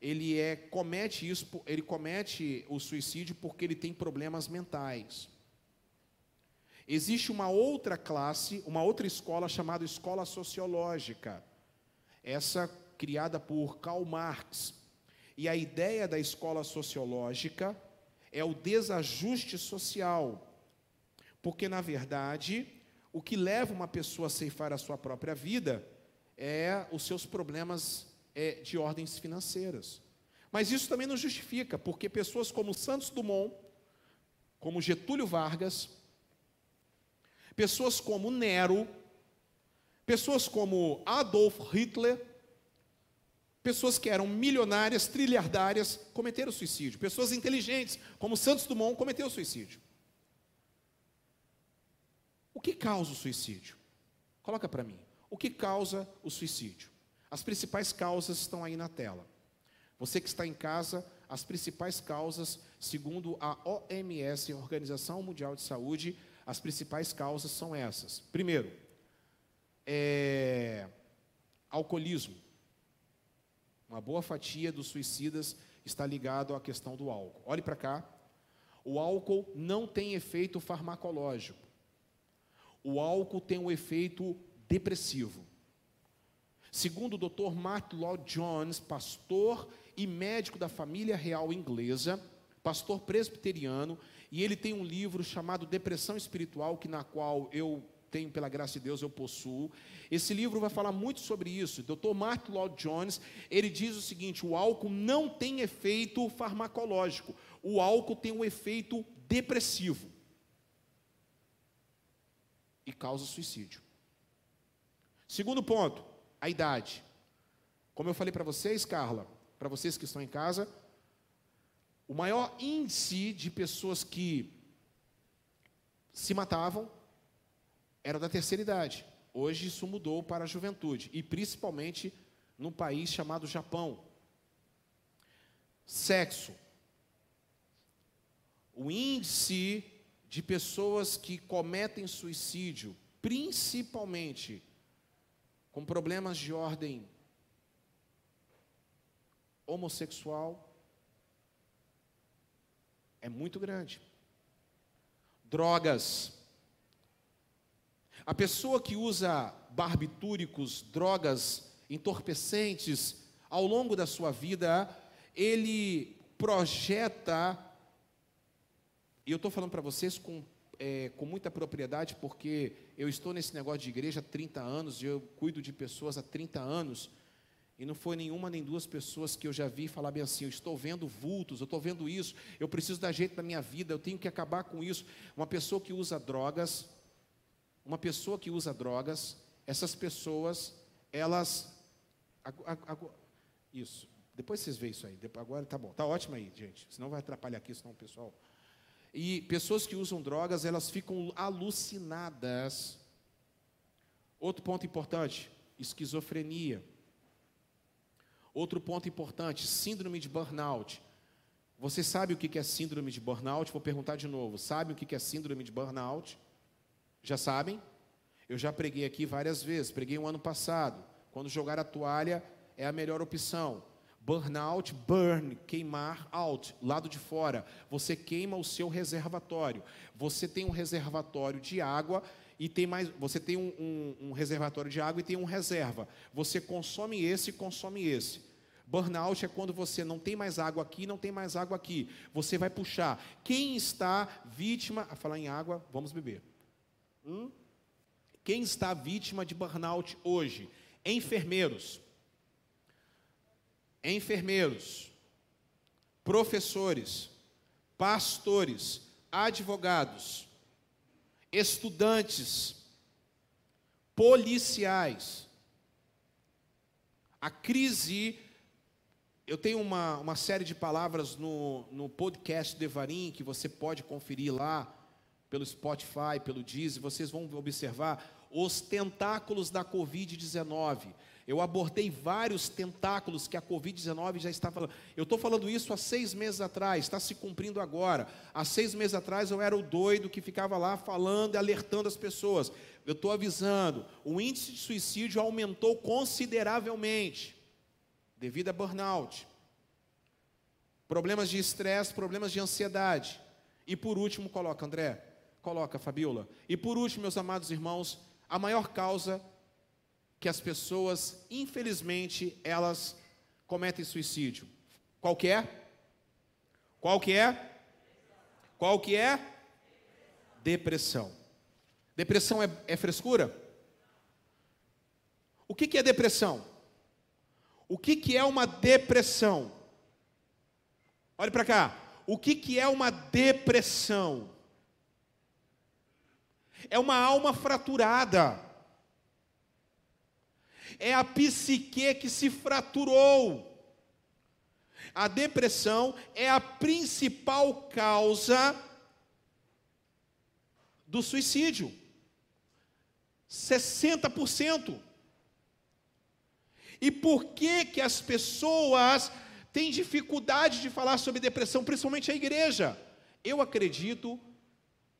ele é comete isso, ele comete o suicídio porque ele tem problemas mentais. Existe uma outra classe, uma outra escola chamada escola sociológica. Essa criada por Karl Marx. E a ideia da escola sociológica é o desajuste social. Porque, na verdade, o que leva uma pessoa a ceifar a sua própria vida é os seus problemas é, de ordens financeiras. Mas isso também não justifica, porque pessoas como Santos Dumont, como Getúlio Vargas, pessoas como Nero, pessoas como Adolf Hitler, Pessoas que eram milionárias, trilhardárias, cometeram suicídio. Pessoas inteligentes, como Santos Dumont, cometeram suicídio. O que causa o suicídio? Coloca para mim. O que causa o suicídio? As principais causas estão aí na tela. Você que está em casa, as principais causas, segundo a OMS, a Organização Mundial de Saúde, as principais causas são essas. Primeiro, é, alcoolismo. Uma boa fatia dos suicidas está ligado à questão do álcool. Olhe para cá. O álcool não tem efeito farmacológico. O álcool tem um efeito depressivo. Segundo o Dr. Mark Lloyd Jones, pastor e médico da família real inglesa, pastor presbiteriano, e ele tem um livro chamado Depressão Espiritual, que na qual eu tenho pela graça de Deus, eu possuo. Esse livro vai falar muito sobre isso. Dr. Mark Lloyd Jones, ele diz o seguinte: o álcool não tem efeito farmacológico. O álcool tem um efeito depressivo e causa suicídio. Segundo ponto, a idade. Como eu falei para vocês, Carla, para vocês que estão em casa, o maior índice de pessoas que se matavam eram da terceira idade. Hoje isso mudou para a juventude, e principalmente num país chamado Japão. Sexo. O índice de pessoas que cometem suicídio, principalmente com problemas de ordem homossexual, é muito grande. Drogas. A pessoa que usa barbitúricos, drogas entorpecentes, ao longo da sua vida, ele projeta, e eu estou falando para vocês com, é, com muita propriedade, porque eu estou nesse negócio de igreja há 30 anos, e eu cuido de pessoas há 30 anos, e não foi nenhuma nem duas pessoas que eu já vi falar bem assim: eu estou vendo vultos, eu estou vendo isso, eu preciso dar jeito na minha vida, eu tenho que acabar com isso. Uma pessoa que usa drogas, uma pessoa que usa drogas, essas pessoas, elas. Isso. Depois vocês veem isso aí. Agora tá bom. Tá ótimo aí, gente. Senão vai atrapalhar aqui, senão o pessoal. E pessoas que usam drogas, elas ficam alucinadas. Outro ponto importante: esquizofrenia. Outro ponto importante: síndrome de burnout. Você sabe o que é síndrome de burnout? Vou perguntar de novo. Sabe o que é síndrome de burnout? Já sabem? Eu já preguei aqui várias vezes. Preguei um ano passado. Quando jogar a toalha é a melhor opção. Burnout, burn, queimar, out, lado de fora. Você queima o seu reservatório. Você tem um reservatório de água e tem mais. Você tem um, um, um reservatório de água e tem um reserva. Você consome esse consome esse. Burnout é quando você não tem mais água aqui, não tem mais água aqui. Você vai puxar. Quem está vítima. A falar em água, vamos beber. Hum? Quem está vítima de burnout hoje? Enfermeiros. Enfermeiros. Professores. Pastores. Advogados. Estudantes. Policiais. A crise eu tenho uma, uma série de palavras no, no podcast Devarim que você pode conferir lá pelo Spotify, pelo Deezer, vocês vão observar os tentáculos da Covid-19. Eu abordei vários tentáculos que a Covid-19 já está falando. Eu estou falando isso há seis meses atrás, está se cumprindo agora. Há seis meses atrás eu era o doido que ficava lá falando e alertando as pessoas. Eu estou avisando, o índice de suicídio aumentou consideravelmente devido a burnout, problemas de estresse, problemas de ansiedade. E por último, coloca, André, coloca, Fabiola. E por último, meus amados irmãos, a maior causa que as pessoas, infelizmente, elas cometem suicídio. Qual que é? Qual que é? Qual que é? Depressão. Depressão é, é frescura? O que, que é depressão? O que, que é uma depressão? Olhe para cá. O que, que é uma depressão? É uma alma fraturada. É a psique que se fraturou. A depressão é a principal causa do suicídio. 60%. E por que que as pessoas têm dificuldade de falar sobre depressão, principalmente a igreja? Eu acredito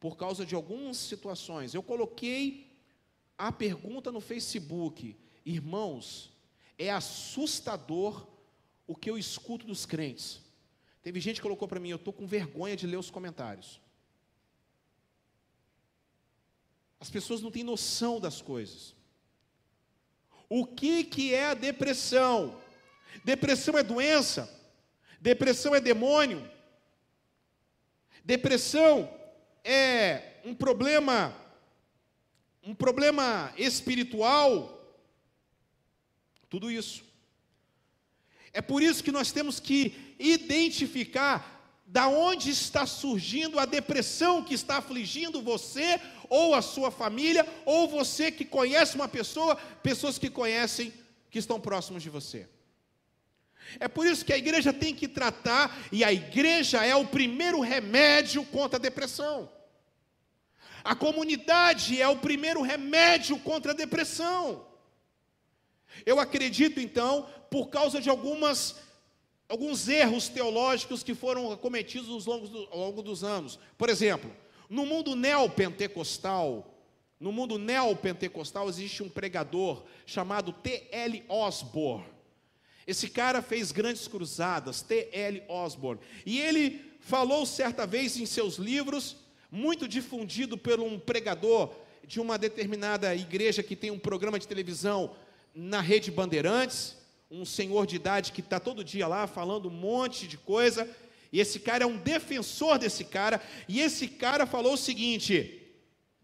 por causa de algumas situações. Eu coloquei a pergunta no Facebook, irmãos, é assustador o que eu escuto dos crentes. Teve gente que colocou para mim, eu estou com vergonha de ler os comentários. As pessoas não têm noção das coisas. O que, que é a depressão? Depressão é doença? Depressão é demônio? Depressão é um problema, um problema espiritual? Tudo isso. É por isso que nós temos que identificar da onde está surgindo a depressão que está afligindo você ou a sua família, ou você que conhece uma pessoa, pessoas que conhecem que estão próximos de você. É por isso que a igreja tem que tratar, e a igreja é o primeiro remédio contra a depressão. A comunidade é o primeiro remédio contra a depressão. Eu acredito então, por causa de algumas alguns erros teológicos que foram cometidos ao longo, do, ao longo dos anos. Por exemplo, no mundo neopentecostal, no mundo neopentecostal existe um pregador chamado T.L. Osborne. Esse cara fez grandes cruzadas, T.L. Osborne. E ele falou certa vez em seus livros, muito difundido por um pregador de uma determinada igreja que tem um programa de televisão na rede Bandeirantes, um senhor de idade que está todo dia lá falando um monte de coisa, e esse cara é um defensor desse cara, e esse cara falou o seguinte: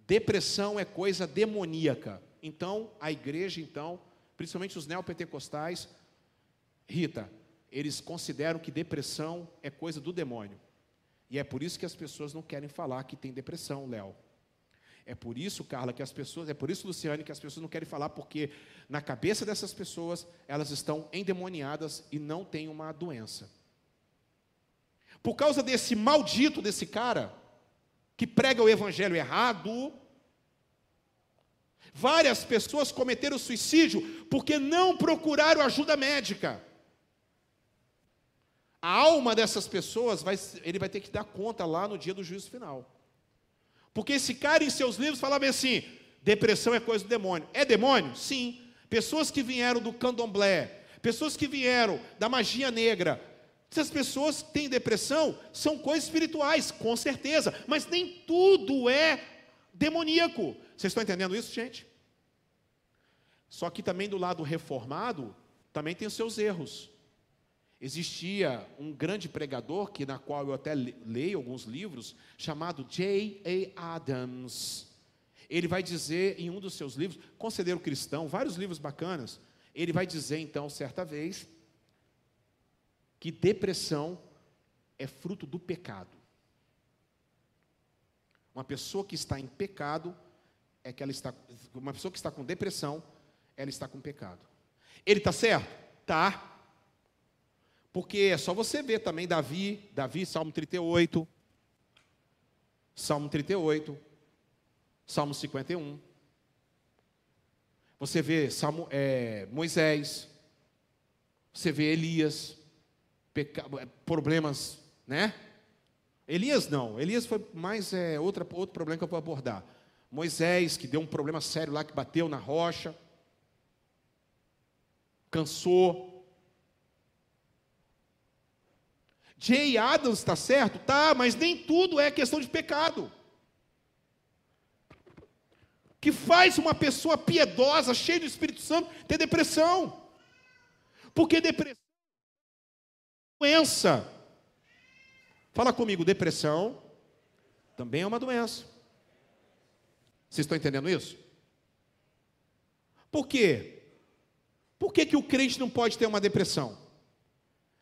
depressão é coisa demoníaca. Então, a igreja, então, principalmente os neopentecostais, Rita, eles consideram que depressão é coisa do demônio. E é por isso que as pessoas não querem falar que tem depressão, Léo. É por isso, Carla, que as pessoas, é por isso, Luciane, que as pessoas não querem falar, porque na cabeça dessas pessoas, elas estão endemoniadas e não têm uma doença. Por causa desse maldito desse cara, que prega o evangelho errado, várias pessoas cometeram suicídio porque não procuraram ajuda médica. A alma dessas pessoas, vai, ele vai ter que dar conta lá no dia do juízo final. Porque esse cara em seus livros falava assim: depressão é coisa do demônio. É demônio? Sim. Pessoas que vieram do candomblé, pessoas que vieram da magia negra, essas pessoas que têm depressão são coisas espirituais, com certeza, mas nem tudo é demoníaco. Vocês estão entendendo isso, gente? Só que também do lado reformado, também tem os seus erros. Existia um grande pregador, que na qual eu até leio alguns livros, chamado J.A. Adams. Ele vai dizer em um dos seus livros, Conselheiro Cristão, vários livros bacanas, ele vai dizer então, certa vez, que depressão é fruto do pecado. Uma pessoa que está em pecado é que ela está, uma pessoa que está com depressão, ela está com pecado. Ele está certo? Tá. Porque é só você ver também Davi, Davi, Salmo 38, Salmo 38, Salmo 51. Você vê Salmo, é, Moisés, você vê Elias, peca, problemas, né? Elias não, Elias foi mais é, outra, outro problema que eu vou abordar. Moisés, que deu um problema sério lá, que bateu na rocha, cansou, Jay Adams está certo? Tá, mas nem tudo é questão de pecado. Que faz uma pessoa piedosa, cheia do Espírito Santo, ter depressão. Porque depressão é uma doença. Fala comigo, depressão também é uma doença. Vocês estão entendendo isso? Por quê? Por que, que o crente não pode ter uma depressão?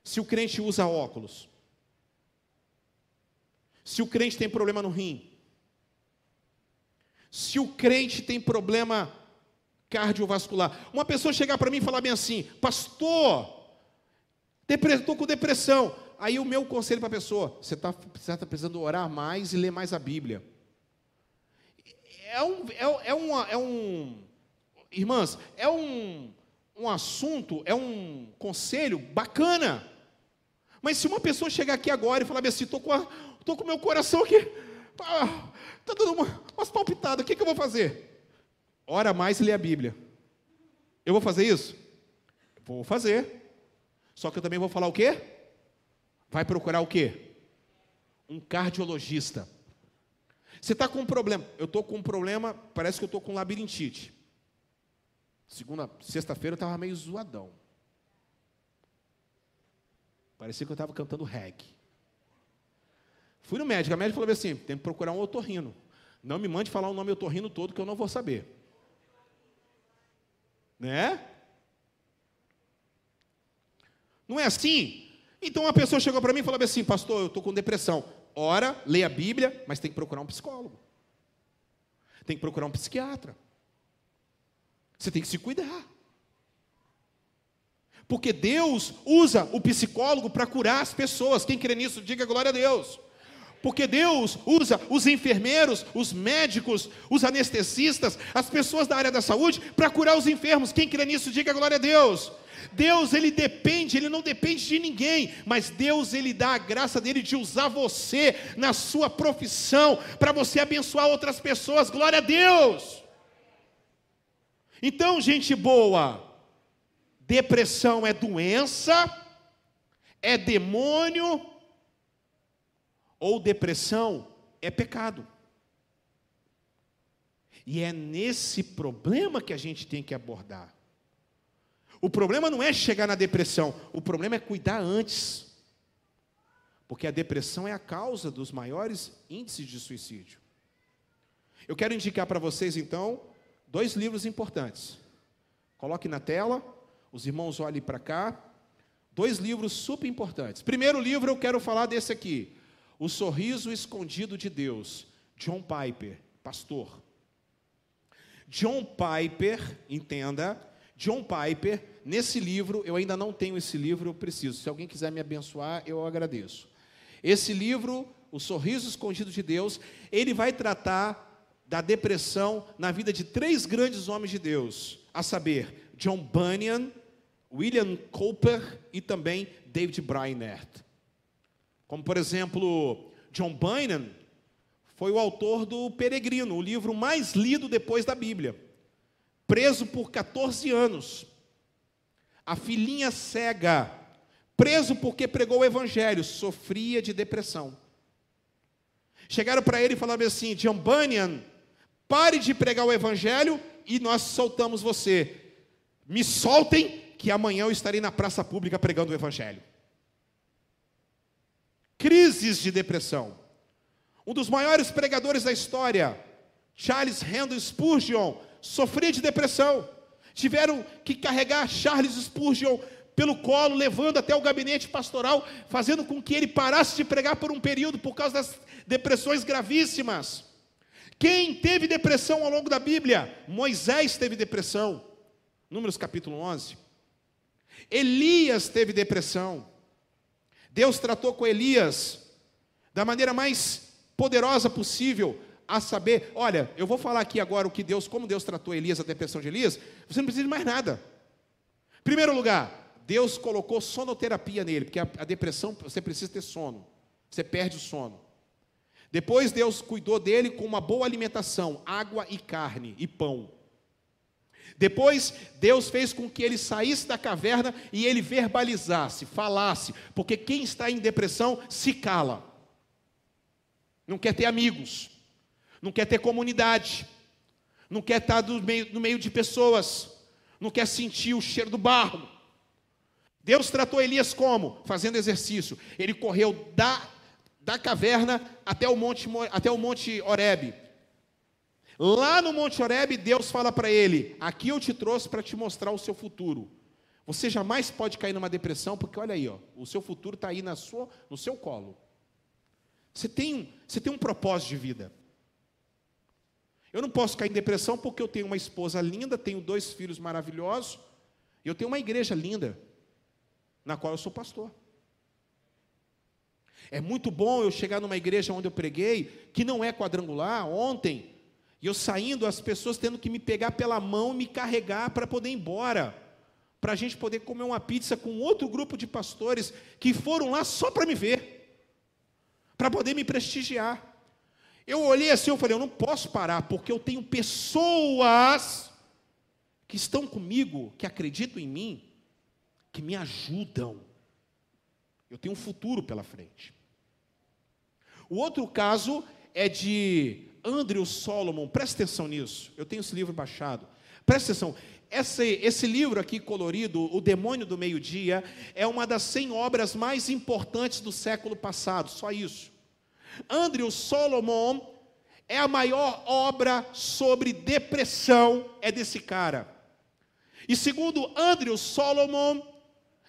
Se o crente usa óculos, se o crente tem problema no rim, se o crente tem problema cardiovascular. Uma pessoa chegar para mim e falar bem assim, pastor, estou com depressão. Aí o meu conselho para a pessoa, você está tá precisando orar mais e ler mais a Bíblia. É um, é, é, uma, é um, irmãs, é um, um assunto, é um conselho bacana. Mas se uma pessoa chegar aqui agora e falar assim, estou com, o meu coração aqui, está dando uma, umas palpitadas, o que, que eu vou fazer? Ora mais e lê a Bíblia. Eu vou fazer isso? Vou fazer. Só que eu também vou falar o quê? Vai procurar o quê? Um cardiologista. Você está com um problema. Eu estou com um problema, parece que eu estou com labirintite. Segunda, sexta-feira eu estava meio zoadão. Parecia que eu estava cantando reggae. Fui no médico, a médica falou assim: tem que procurar um otorrino. Não me mande falar o nome otorrino todo que eu não vou saber. Né? Não é assim? Então uma pessoa chegou para mim e falou assim: Pastor, eu estou com depressão. Ora, leia a Bíblia, mas tem que procurar um psicólogo. Tem que procurar um psiquiatra. Você tem que se cuidar. Porque Deus usa o psicólogo para curar as pessoas. Quem crê nisso, diga glória a Deus. Porque Deus usa os enfermeiros, os médicos, os anestesistas, as pessoas da área da saúde para curar os enfermos. Quem crê nisso, diga glória a Deus. Deus, ele depende, ele não depende de ninguém, mas Deus, ele dá a graça dele de usar você na sua profissão para você abençoar outras pessoas. Glória a Deus. Então, gente boa, depressão é doença, é demônio, ou depressão é pecado. E é nesse problema que a gente tem que abordar. O problema não é chegar na depressão, o problema é cuidar antes. Porque a depressão é a causa dos maiores índices de suicídio. Eu quero indicar para vocês, então, dois livros importantes. Coloque na tela, os irmãos olhem para cá. Dois livros super importantes. Primeiro livro eu quero falar desse aqui, O Sorriso Escondido de Deus, John Piper, pastor. John Piper, entenda, John Piper, nesse livro, eu ainda não tenho esse livro, eu preciso. Se alguém quiser me abençoar, eu agradeço. Esse livro, O Sorriso Escondido de Deus, ele vai tratar da depressão na vida de três grandes homens de Deus, a saber, John Bunyan, William Cooper e também David Brainerd. Como, por exemplo, John Bunyan foi o autor do Peregrino, o livro mais lido depois da Bíblia preso por 14 anos. A filhinha cega, preso porque pregou o evangelho, sofria de depressão. Chegaram para ele e falaram assim: John Bunyan, pare de pregar o evangelho e nós soltamos você. Me soltem, que amanhã eu estarei na praça pública pregando o evangelho. Crises de depressão. Um dos maiores pregadores da história, Charles Randall Spurgeon, sofria de depressão. Tiveram que carregar Charles Spurgeon pelo colo, levando até o gabinete pastoral, fazendo com que ele parasse de pregar por um período por causa das depressões gravíssimas. Quem teve depressão ao longo da Bíblia? Moisés teve depressão. Números capítulo 11. Elias teve depressão. Deus tratou com Elias da maneira mais poderosa possível, a saber, olha, eu vou falar aqui agora o que Deus, como Deus tratou Elias, a depressão de Elias, você não precisa de mais nada. Primeiro lugar, Deus colocou sonoterapia nele, porque a, a depressão você precisa ter sono, você perde o sono. Depois Deus cuidou dele com uma boa alimentação, água e carne e pão. Depois Deus fez com que ele saísse da caverna e ele verbalizasse, falasse, porque quem está em depressão se cala, não quer ter amigos, não quer ter comunidade, não quer estar no meio, no meio de pessoas, não quer sentir o cheiro do barro. Deus tratou Elias como? Fazendo exercício. Ele correu da, da caverna até o monte, até o monte Horebe. Lá no Monte Horebe, Deus fala para ele: Aqui eu te trouxe para te mostrar o seu futuro. Você jamais pode cair numa depressão, porque olha aí, ó, o seu futuro está aí na sua, no seu colo. Você tem, você tem um propósito de vida. Eu não posso cair em depressão porque eu tenho uma esposa linda, tenho dois filhos maravilhosos, e eu tenho uma igreja linda, na qual eu sou pastor. É muito bom eu chegar numa igreja onde eu preguei, que não é quadrangular, ontem, e eu saindo, as pessoas tendo que me pegar pela mão, me carregar para poder ir embora, para a gente poder comer uma pizza com outro grupo de pastores que foram lá só para me ver, para poder me prestigiar. Eu olhei assim, eu falei, eu não posso parar, porque eu tenho pessoas que estão comigo, que acreditam em mim, que me ajudam. Eu tenho um futuro pela frente. O outro caso é de Andrew Solomon, presta atenção nisso. Eu tenho esse livro baixado. Presta atenção. Esse, esse livro aqui colorido, O Demônio do Meio-Dia, é uma das 100 obras mais importantes do século passado, só isso. Andrew Solomon é a maior obra sobre depressão, é desse cara. E segundo Andrew Solomon,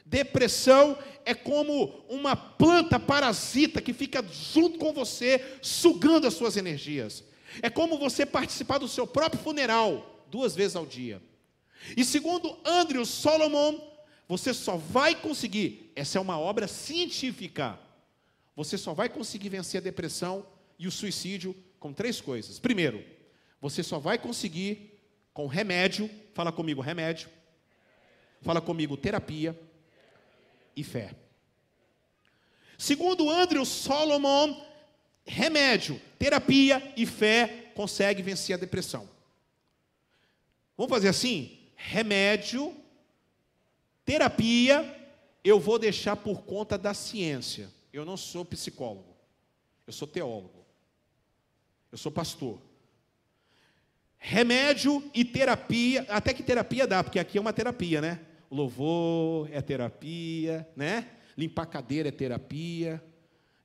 depressão é como uma planta parasita que fica junto com você, sugando as suas energias. É como você participar do seu próprio funeral duas vezes ao dia. E segundo Andrew Solomon, você só vai conseguir, essa é uma obra científica, você só vai conseguir vencer a depressão e o suicídio com três coisas. Primeiro, você só vai conseguir com remédio, fala comigo, remédio. Fala comigo, terapia e fé. Segundo Andrew Solomon, remédio, terapia e fé consegue vencer a depressão. Vamos fazer assim? Remédio, terapia, eu vou deixar por conta da ciência. Eu não sou psicólogo. Eu sou teólogo. Eu sou pastor. Remédio e terapia, até que terapia dá, porque aqui é uma terapia, né? Louvor é terapia, né? Limpar cadeira é terapia.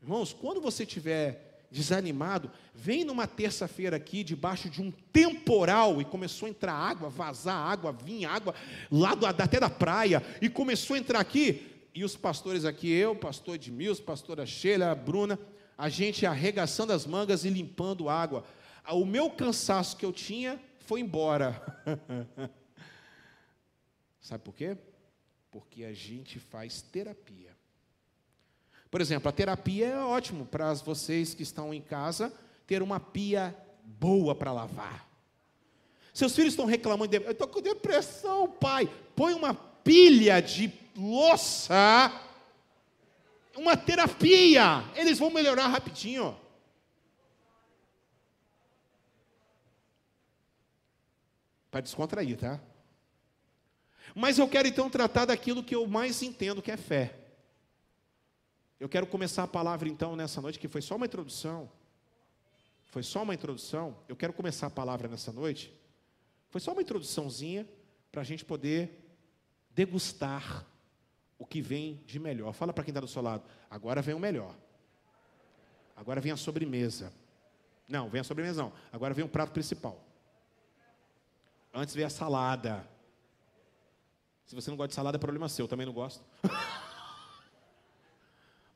Irmãos, quando você estiver desanimado, vem numa terça-feira aqui, debaixo de um temporal, e começou a entrar água, vazar água, vinha água, lá do, até da praia, e começou a entrar aqui, e os pastores aqui, eu, pastor Edmilson, pastora Sheila, a Bruna, a gente arregaçando as mangas e limpando água. O meu cansaço que eu tinha foi embora. Sabe por quê? Porque a gente faz terapia. Por exemplo, a terapia é ótimo para vocês que estão em casa ter uma pia boa para lavar. Seus filhos estão reclamando, de, eu estou com depressão, pai. Põe uma pilha de louça, uma terapia. Eles vão melhorar rapidinho. Para descontrair, tá? Mas eu quero então tratar daquilo que eu mais entendo, que é fé. Eu quero começar a palavra então nessa noite, que foi só uma introdução. Foi só uma introdução. Eu quero começar a palavra nessa noite. Foi só uma introduçãozinha para a gente poder degustar o que vem de melhor. Fala para quem está do seu lado. Agora vem o melhor. Agora vem a sobremesa. Não, vem a sobremesa não. Agora vem o prato principal. Antes veio a salada. Se você não gosta de salada, é problema seu, eu também não gosto.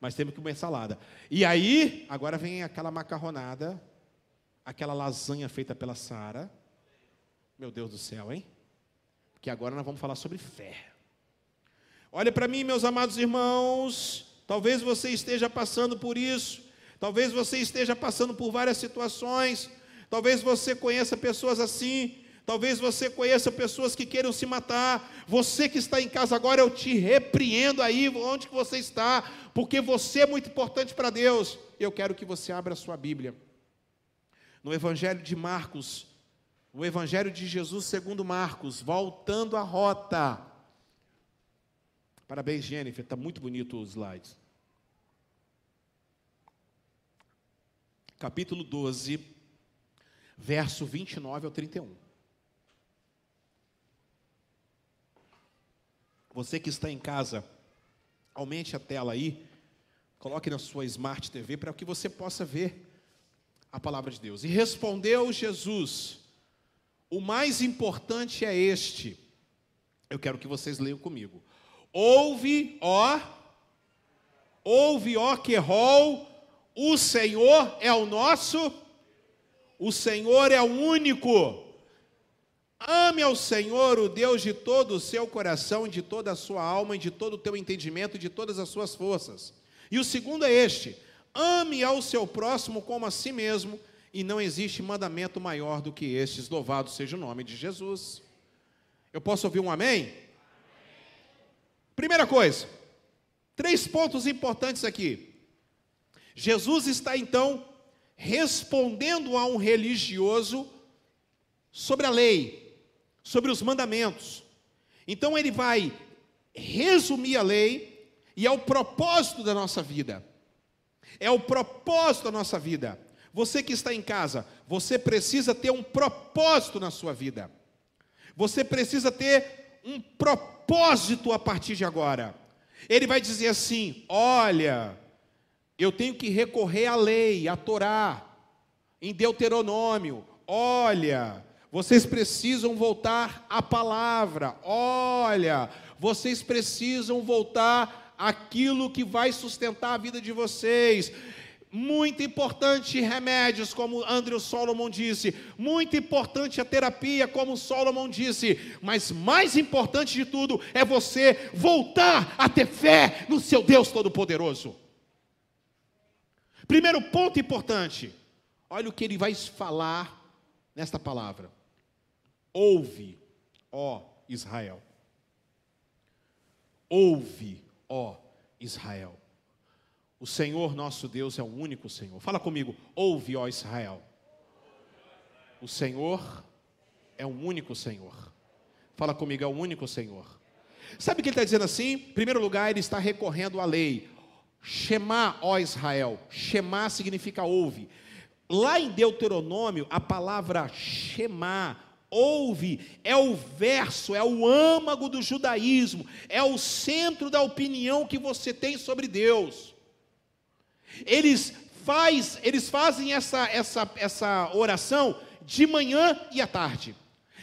Mas temos que comer salada. E aí, agora vem aquela macarronada, aquela lasanha feita pela Sara. Meu Deus do céu, hein? Porque agora nós vamos falar sobre fé. Olha para mim, meus amados irmãos, talvez você esteja passando por isso, talvez você esteja passando por várias situações, talvez você conheça pessoas assim, Talvez você conheça pessoas que queiram se matar. Você que está em casa agora, eu te repreendo aí onde que você está, porque você é muito importante para Deus. Eu quero que você abra a sua Bíblia. No Evangelho de Marcos, o Evangelho de Jesus segundo Marcos, voltando à rota. Parabéns, Jennifer, está muito bonito os slides. Capítulo 12, verso 29 ao 31. Você que está em casa, aumente a tela aí, coloque na sua Smart TV para que você possa ver a palavra de Deus. E respondeu Jesus: O mais importante é este. Eu quero que vocês leiam comigo. Ouve, ó, ouve, ó, que rol, o Senhor é o nosso, o Senhor é o único Ame ao Senhor, o Deus de todo o seu coração, de toda a sua alma, e de todo o teu entendimento, de todas as suas forças. E o segundo é este: ame ao seu próximo como a si mesmo, e não existe mandamento maior do que estes. Louvado seja o nome de Jesus. Eu posso ouvir um amém? Primeira coisa, três pontos importantes aqui. Jesus está então respondendo a um religioso sobre a lei, sobre os mandamentos. Então ele vai resumir a lei e é o propósito da nossa vida. É o propósito da nossa vida. Você que está em casa, você precisa ter um propósito na sua vida. Você precisa ter um propósito a partir de agora. Ele vai dizer assim: olha, eu tenho que recorrer à lei, à Torá, em Deuteronômio. Olha, vocês precisam voltar à palavra. Olha, vocês precisam voltar àquilo que vai sustentar a vida de vocês. Muito importante remédios, como Andrew Solomon disse. Muito importante a terapia, como Solomon disse. Mas mais importante de tudo é você voltar a ter fé no seu Deus Todo-Poderoso. Primeiro ponto importante, olha o que ele vai falar nesta palavra. Ouve, ó Israel. Ouve, ó Israel. O Senhor nosso Deus é o único Senhor. Fala comigo, ouve, ó Israel. O Senhor é o único Senhor. Fala comigo, é o único Senhor. Sabe o que ele está dizendo assim? Em primeiro lugar, ele está recorrendo à lei. Shema, ó Israel. Shema significa ouve. Lá em Deuteronômio, a palavra Shema, ouve, é o verso, é o âmago do judaísmo, é o centro da opinião que você tem sobre Deus. Eles, faz, eles fazem essa, essa, essa oração de manhã e à tarde.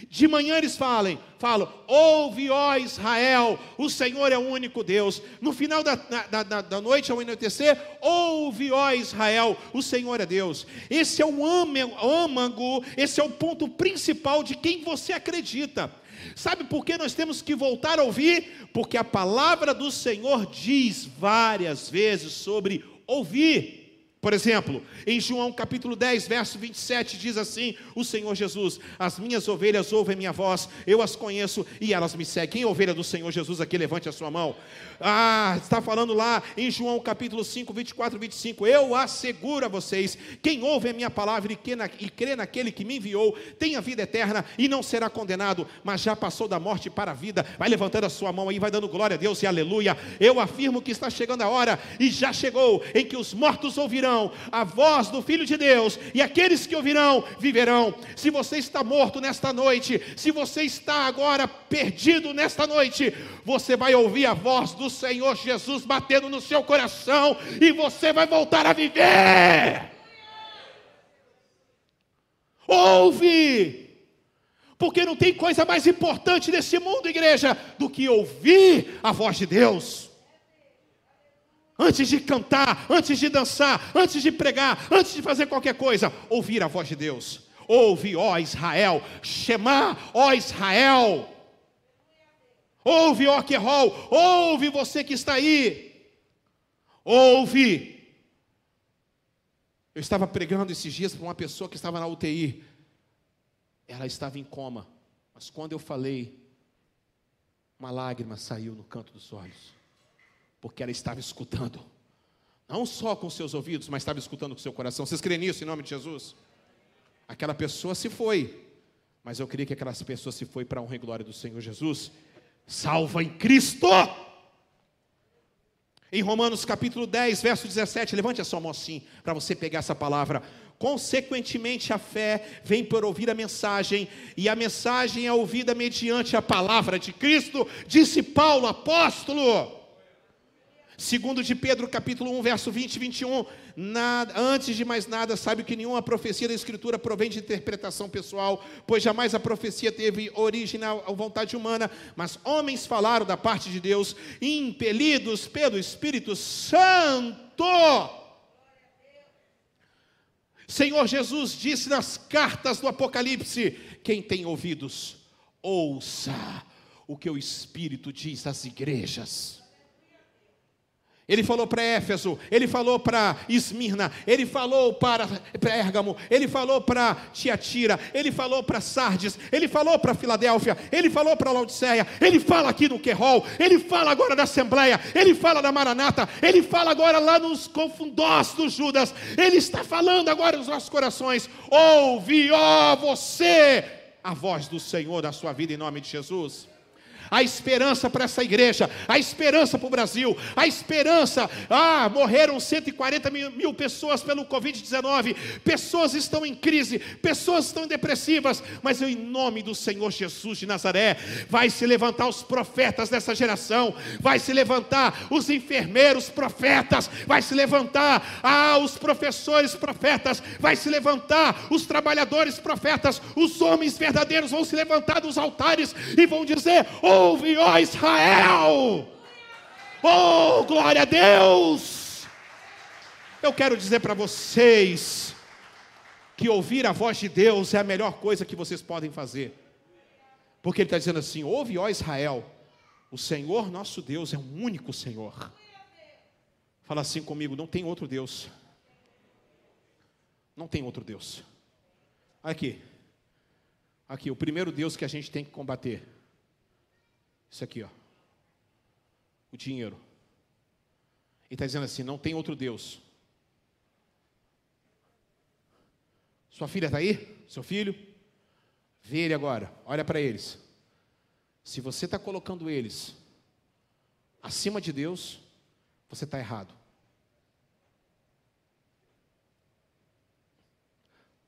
De manhã eles falam, falam, ouve, ó Israel, o Senhor é o único Deus. No final da, da, da, da noite, ao anoitecer, ouve, ó Israel, o Senhor é Deus. Esse é o âmago, esse é o ponto principal de quem você acredita. Sabe por que nós temos que voltar a ouvir? Porque a palavra do Senhor diz várias vezes sobre ouvir. Por exemplo, em João capítulo 10, verso 27, diz assim: O Senhor Jesus, as minhas ovelhas ouvem minha voz, eu as conheço e elas me seguem. Quem é ovelha do Senhor Jesus aqui? Levante a sua mão. Ah, está falando lá em João capítulo 5, 24 e 25. Eu asseguro a vocês: quem ouve a minha palavra e crê naquele que me enviou, tem a vida eterna e não será condenado, mas já passou da morte para a vida. Vai levantando a sua mão aí, vai dando glória a Deus e aleluia. Eu afirmo que está chegando a hora e já chegou em que os mortos ouvirão ouvirão a voz do Filho de Deus, e aqueles que ouvirão viverão. Se você está morto nesta noite, se você está agora perdido nesta noite, você vai ouvir a voz do Senhor Jesus batendo no seu coração, e você vai voltar a viver. Ouve! Porque não tem coisa mais importante nesse mundo, igreja, do que ouvir a voz de Deus antes de cantar, antes de dançar, antes de pregar, antes de fazer qualquer coisa, ouvir a voz de Deus. Ouve, ó Israel, Shema, ó Israel. Ouve, ó Querol, ouve você que está aí. Ouve. Eu estava pregando esses dias para uma pessoa que estava na UTI. Ela estava em coma, mas quando eu falei, uma lágrima saiu no canto dos olhos porque ela estava escutando. Não só com seus ouvidos, mas estava escutando com seu coração. Vocês creem nisso em nome de Jesus? Aquela pessoa se foi, mas eu queria que aquela pessoa se foi para a honra e glória do Senhor Jesus. Salva em Cristo! Em Romanos capítulo 10, verso 17, levante a sua mão assim, para você pegar essa palavra. Consequentemente, a fé vem por ouvir a mensagem, e a mensagem é ouvida mediante a palavra de Cristo, disse Paulo, apóstolo. Segundo de Pedro, capítulo 1, verso 20 e 21, nada, antes de mais nada, sabe que nenhuma profecia da Escritura provém de interpretação pessoal, pois jamais a profecia teve origem na vontade humana, mas homens falaram da parte de Deus, impelidos pelo Espírito Santo. Senhor Jesus disse nas cartas do Apocalipse: quem tem ouvidos, ouça o que o Espírito diz às igrejas. Ele falou para Éfeso, ele falou para Esmirna, ele falou para Pérgamo, ele falou para Tiatira, ele falou para Sardes, ele falou para Filadélfia, ele falou para Laodiceia, ele fala aqui no Querol, ele fala agora da Assembleia, ele fala da Maranata, ele fala agora lá nos confundós dos Judas, ele está falando agora nos nossos corações. Ouve, ó você, a voz do Senhor da sua vida em nome de Jesus a esperança para essa igreja, a esperança para o Brasil, a esperança. Ah, morreram 140 mil, mil pessoas pelo Covid-19, pessoas estão em crise, pessoas estão depressivas, mas eu, em nome do Senhor Jesus de Nazaré, vai se levantar os profetas dessa geração, vai se levantar os enfermeiros profetas, vai se levantar ah, os professores profetas, vai se levantar os trabalhadores profetas, os homens verdadeiros vão se levantar dos altares e vão dizer: oh, ouve, ó Israel! Oh, glória a Deus! Eu quero dizer para vocês que ouvir a voz de Deus é a melhor coisa que vocês podem fazer. Porque Ele está dizendo assim: ouve, ó Israel, o Senhor nosso Deus é um único Senhor. Fala assim comigo: não tem outro Deus. Não tem outro Deus. Aqui. Aqui, o primeiro Deus que a gente tem que combater. Isso aqui, ó. O dinheiro. Ele está dizendo assim: não tem outro Deus. Sua filha está aí? Seu filho? Vê ele agora, olha para eles. Se você está colocando eles acima de Deus, você está errado.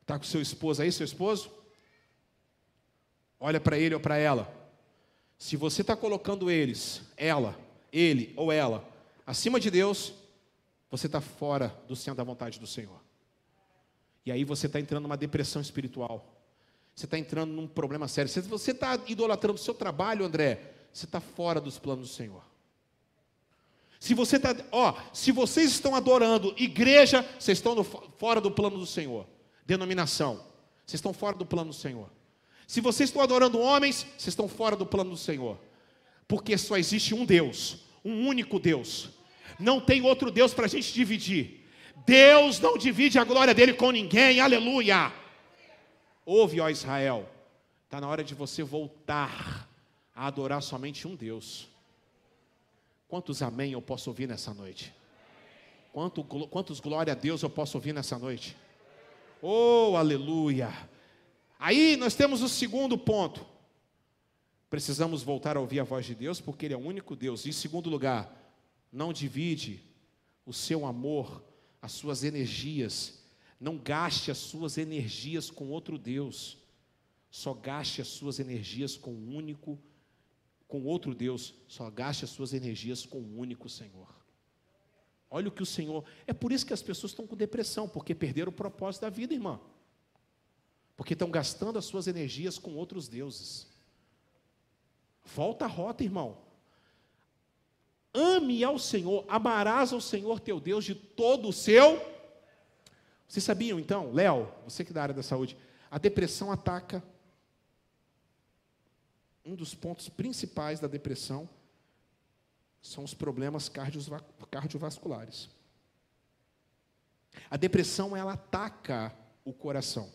Está com seu esposo aí, seu esposo? Olha para ele ou para ela. Se você está colocando eles, ela, ele ou ela, acima de Deus, você está fora do centro da vontade do Senhor. E aí você está entrando numa depressão espiritual. Você está entrando num problema sério. Se você está idolatrando o seu trabalho, André, você está fora dos planos do Senhor. Se você está, ó, se vocês estão adorando igreja, vocês estão no, fora do plano do Senhor. Denominação, vocês estão fora do plano do Senhor. Se vocês estão adorando homens, vocês estão fora do plano do Senhor. Porque só existe um Deus, um único Deus. Não tem outro Deus para a gente dividir. Deus não divide a glória dele com ninguém, aleluia. Ouve, ó Israel, está na hora de você voltar a adorar somente um Deus. Quantos amém eu posso ouvir nessa noite? Quanto, quantos glória a Deus eu posso ouvir nessa noite? Oh, aleluia! Aí nós temos o segundo ponto. Precisamos voltar a ouvir a voz de Deus, porque Ele é o único Deus. Em segundo lugar, não divide o seu amor as suas energias. Não gaste as suas energias com outro Deus. Só gaste as suas energias com um único, com outro Deus. Só gaste as suas energias com um único Senhor. Olha o que o Senhor. É por isso que as pessoas estão com depressão, porque perderam o propósito da vida, irmã. Porque estão gastando as suas energias com outros deuses. Volta a rota, irmão. Ame ao Senhor, amarás ao Senhor teu Deus de todo o seu. Vocês sabiam então, Léo, você que é da área da saúde, a depressão ataca. Um dos pontos principais da depressão são os problemas cardiovasculares. A depressão ela ataca o coração.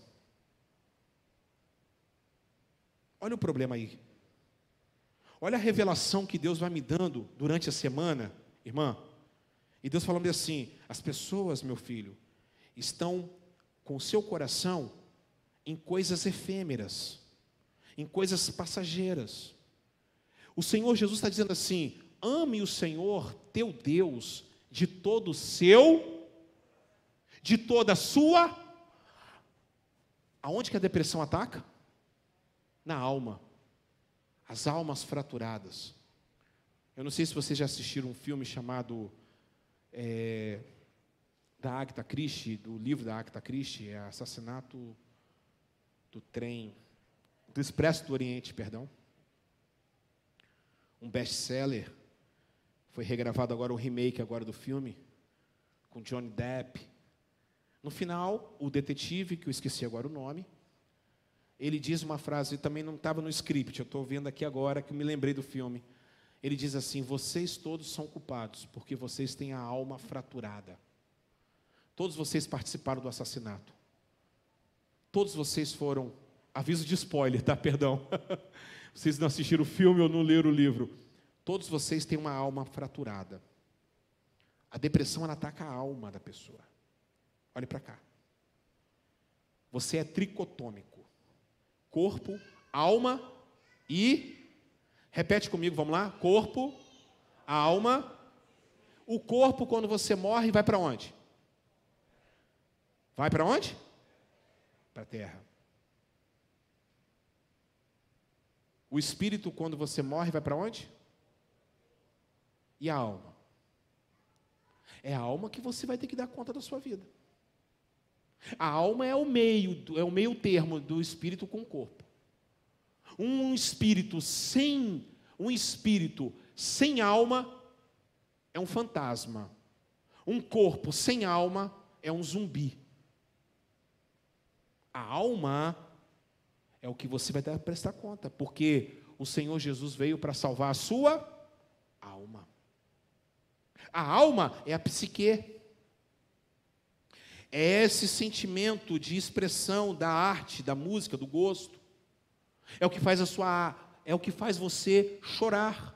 Olha o problema aí. Olha a revelação que Deus vai me dando durante a semana, irmã. E Deus falando assim: as pessoas, meu filho, estão com o seu coração em coisas efêmeras, em coisas passageiras. O Senhor Jesus está dizendo assim: ame o Senhor teu Deus de todo o seu, de toda a sua. Aonde que a depressão ataca? Na alma as almas fraturadas. Eu não sei se vocês já assistiram um filme chamado é, da Agatha Christie, do livro da Agatha Christie, é Assassinato do Trem, do Expresso do Oriente, perdão. Um best-seller. Foi regravado agora o remake agora do filme, com Johnny Depp. No final, o detetive, que eu esqueci agora o nome, ele diz uma frase, também não estava no script, eu estou vendo aqui agora que me lembrei do filme. Ele diz assim: Vocês todos são culpados, porque vocês têm a alma fraturada. Todos vocês participaram do assassinato. Todos vocês foram. Aviso de spoiler, tá? Perdão. vocês não assistiram o filme ou não leram o livro. Todos vocês têm uma alma fraturada. A depressão ela ataca a alma da pessoa. Olhe para cá. Você é tricotômico corpo, alma e. Repete comigo, vamos lá? Corpo, alma. O corpo, quando você morre, vai para onde? Vai para onde? Para a terra. O espírito, quando você morre, vai para onde? E a alma? É a alma que você vai ter que dar conta da sua vida. A alma é o meio, é o meio termo do espírito com o corpo. Um espírito sem um espírito sem alma é um fantasma. Um corpo sem alma é um zumbi. A alma é o que você vai que prestar conta, porque o Senhor Jesus veio para salvar a sua alma. A alma é a psique, É esse sentimento de expressão da arte, da música, do gosto. É o que faz a sua é o que faz você chorar.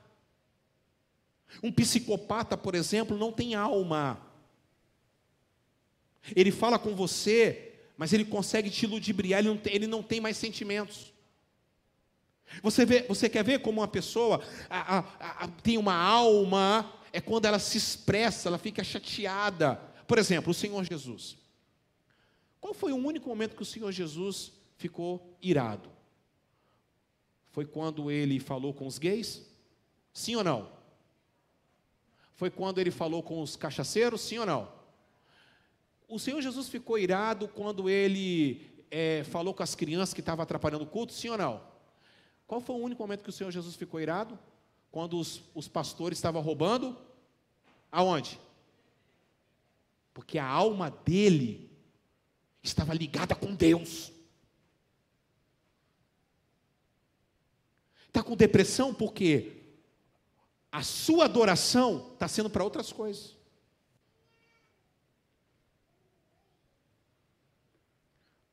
Um psicopata, por exemplo, não tem alma. Ele fala com você, mas ele consegue te ludibriar, ele não tem, ele não tem mais sentimentos. Você, vê, você quer ver como uma pessoa a, a, a, tem uma alma, é quando ela se expressa, ela fica chateada. Por exemplo, o Senhor Jesus. Qual foi o único momento que o Senhor Jesus ficou irado? Foi quando ele falou com os gays? Sim ou não? Foi quando ele falou com os cachaceiros? Sim ou não? O Senhor Jesus ficou irado quando ele é, falou com as crianças que estavam atrapalhando o culto? Sim ou não? Qual foi o único momento que o Senhor Jesus ficou irado? Quando os, os pastores estavam roubando? Aonde? Porque a alma dele estava ligada com Deus. Está com depressão porque a sua adoração está sendo para outras coisas.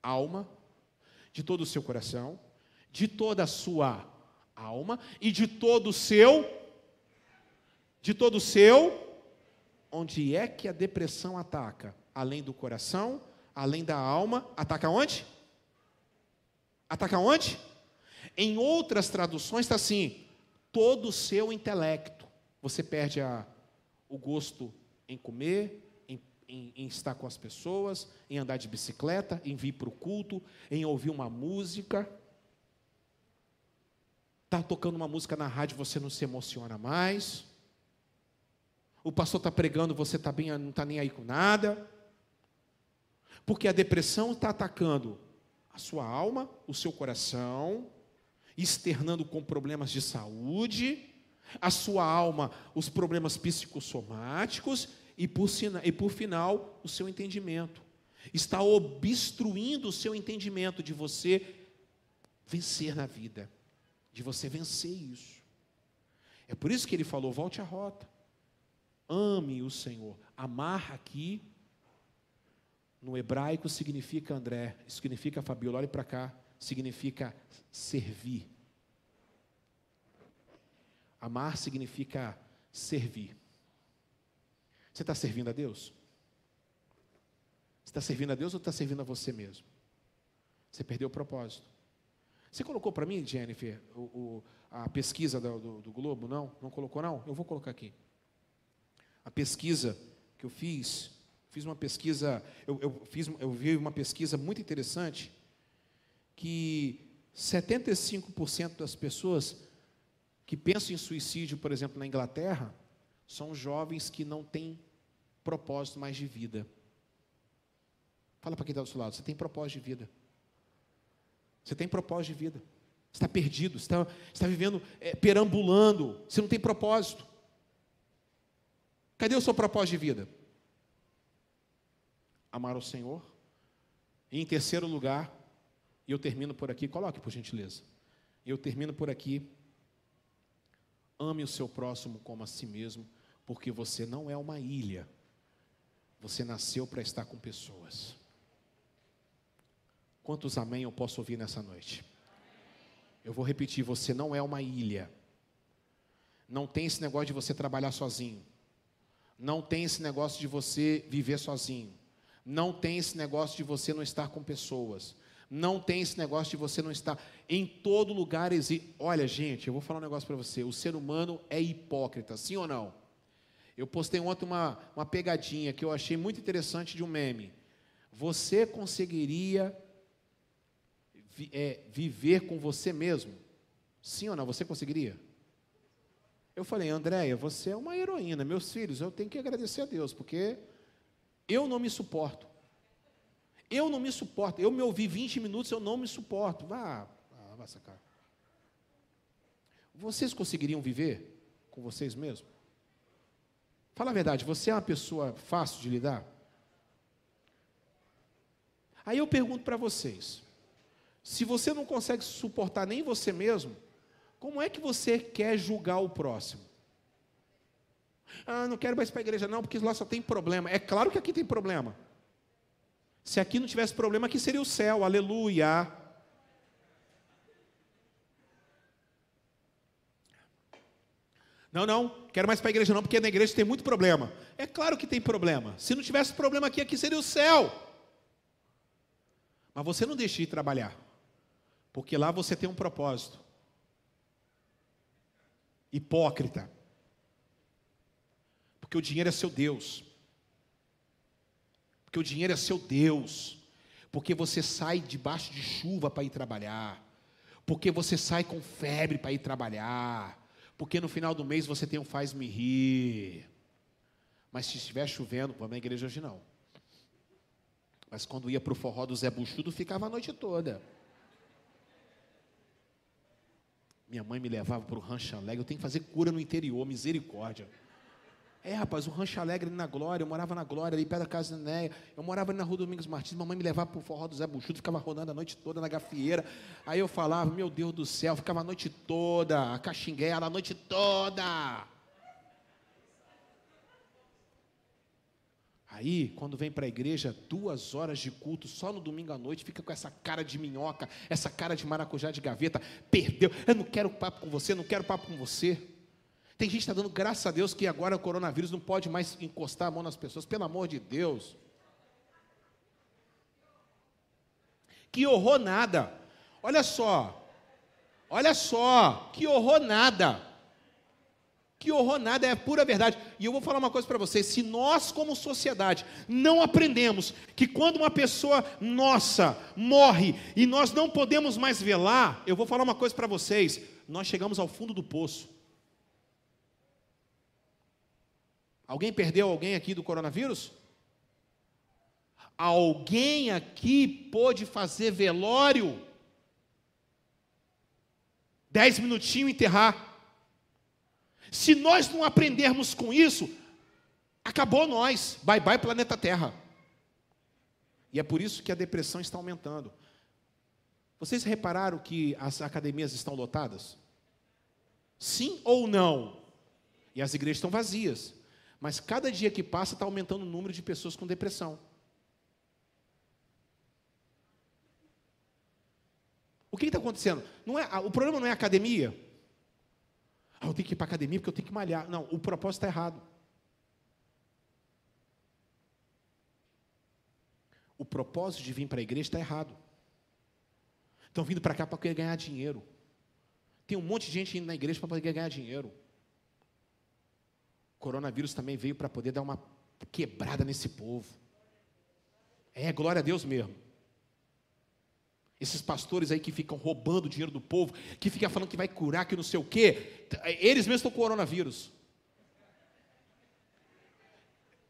Alma, de todo o seu coração, de toda a sua alma e de todo o seu de todo o seu onde é que a depressão ataca? Além do coração, além da alma, ataca onde? Ataca onde? Em outras traduções está assim: todo o seu intelecto. Você perde a, o gosto em comer, em, em, em, estar com as pessoas, em andar de bicicleta, em vir para o culto, em ouvir uma música. Está tocando uma música na rádio, você não se emociona mais. O pastor está pregando, você tá bem, não está nem aí com nada. Porque a depressão está atacando a sua alma, o seu coração, externando com problemas de saúde, a sua alma, os problemas psicossomáticos e por, e por final, o seu entendimento. Está obstruindo o seu entendimento de você vencer na vida de você vencer isso. É por isso que ele falou: volte à rota. Ame o Senhor. Amar aqui, no hebraico, significa André, significa Fabiola, olhe para cá, significa servir. Amar significa servir. Você está servindo a Deus? Você está servindo a Deus ou está servindo a você mesmo? Você perdeu o propósito. Você colocou para mim, Jennifer, o, o, a pesquisa do, do, do, Globo? Não? Não colocou, não? Eu vou colocar aqui. A pesquisa que eu fiz, fiz uma pesquisa, eu, eu, fiz, eu vi uma pesquisa muito interessante, que 75% das pessoas que pensam em suicídio, por exemplo, na Inglaterra, são jovens que não têm propósito mais de vida. Fala para quem está do seu lado, você tem propósito de vida. Você tem propósito de vida. Você está perdido, você está, está vivendo, é, perambulando, você não tem propósito. Cadê o seu propósito de vida? Amar o Senhor. E em terceiro lugar, e eu termino por aqui, coloque por gentileza. Eu termino por aqui. Ame o seu próximo como a si mesmo, porque você não é uma ilha. Você nasceu para estar com pessoas. Quantos amém eu posso ouvir nessa noite? Eu vou repetir: você não é uma ilha. Não tem esse negócio de você trabalhar sozinho. Não tem esse negócio de você viver sozinho. Não tem esse negócio de você não estar com pessoas. Não tem esse negócio de você não estar em todo lugar. Existe. Olha, gente, eu vou falar um negócio para você. O ser humano é hipócrita, sim ou não? Eu postei ontem uma, uma pegadinha que eu achei muito interessante de um meme. Você conseguiria é, viver com você mesmo? Sim ou não? Você conseguiria? Eu falei, Andréia, você é uma heroína. Meus filhos, eu tenho que agradecer a Deus, porque eu não me suporto. Eu não me suporto. Eu me ouvi 20 minutos, eu não me suporto. Vá, vá, vá sacar. Vocês conseguiriam viver com vocês mesmos? Fala a verdade, você é uma pessoa fácil de lidar? Aí eu pergunto para vocês: se você não consegue suportar nem você mesmo, como é que você quer julgar o próximo? Ah, não quero mais para a igreja não, porque lá só tem problema. É claro que aqui tem problema. Se aqui não tivesse problema, aqui seria o céu, aleluia. Não, não, quero mais para a igreja não, porque na igreja tem muito problema. É claro que tem problema. Se não tivesse problema aqui, aqui seria o céu. Mas você não deixe de trabalhar, porque lá você tem um propósito. Hipócrita. Porque o dinheiro é seu Deus. Porque o dinheiro é seu Deus. Porque você sai debaixo de chuva para ir trabalhar. Porque você sai com febre para ir trabalhar porque no final do mês você tem um faz-me rir. Mas se estiver chovendo, vamos na igreja hoje não. Mas quando ia para o forró do Zé Buchudo, ficava a noite toda. Minha mãe me levava para o Rancho Alegre. Eu tenho que fazer cura no interior, misericórdia. É, rapaz, o Rancho Alegre na Glória, eu morava na Glória, ali perto da casa da Neia. Eu morava na rua Domingos Martins, mamãe me levava para o forró do Zé Buchudo, ficava rodando a noite toda na gafieira. Aí eu falava, meu Deus do céu, ficava a noite toda, a caxinguela a noite toda. Aí, quando vem para a igreja, duas horas de culto, só no domingo à noite, fica com essa cara de minhoca, essa cara de maracujá de gaveta, perdeu. Eu não quero papo com você, não quero papo com você. Tem gente que está dando graças a Deus que agora o coronavírus não pode mais encostar a mão nas pessoas, pelo amor de Deus. Que horror nada. Olha só. Olha só. Que horror nada. Que horror nada, é pura verdade. E eu vou falar uma coisa para vocês: se nós, como sociedade, não aprendemos que quando uma pessoa nossa morre e nós não podemos mais velar, eu vou falar uma coisa para vocês: nós chegamos ao fundo do poço. Alguém perdeu alguém aqui do coronavírus? Alguém aqui pôde fazer velório? Dez minutinhos enterrar. Se nós não aprendermos com isso, acabou nós. Bye bye, planeta Terra. E é por isso que a depressão está aumentando. Vocês repararam que as academias estão lotadas? Sim ou não? E as igrejas estão vazias. Mas cada dia que passa está aumentando o número de pessoas com depressão. O que está acontecendo? Não é, o problema não é a academia. Ah, eu tenho que ir para a academia porque eu tenho que malhar. Não, o propósito está errado. O propósito de vir para a igreja está errado. Estão vindo para cá para querer ganhar dinheiro. Tem um monte de gente indo na igreja para poder ganhar dinheiro. Coronavírus também veio para poder dar uma quebrada nesse povo. É, glória a Deus mesmo. Esses pastores aí que ficam roubando o dinheiro do povo, que ficam falando que vai curar, que não sei o quê, eles mesmos estão com coronavírus.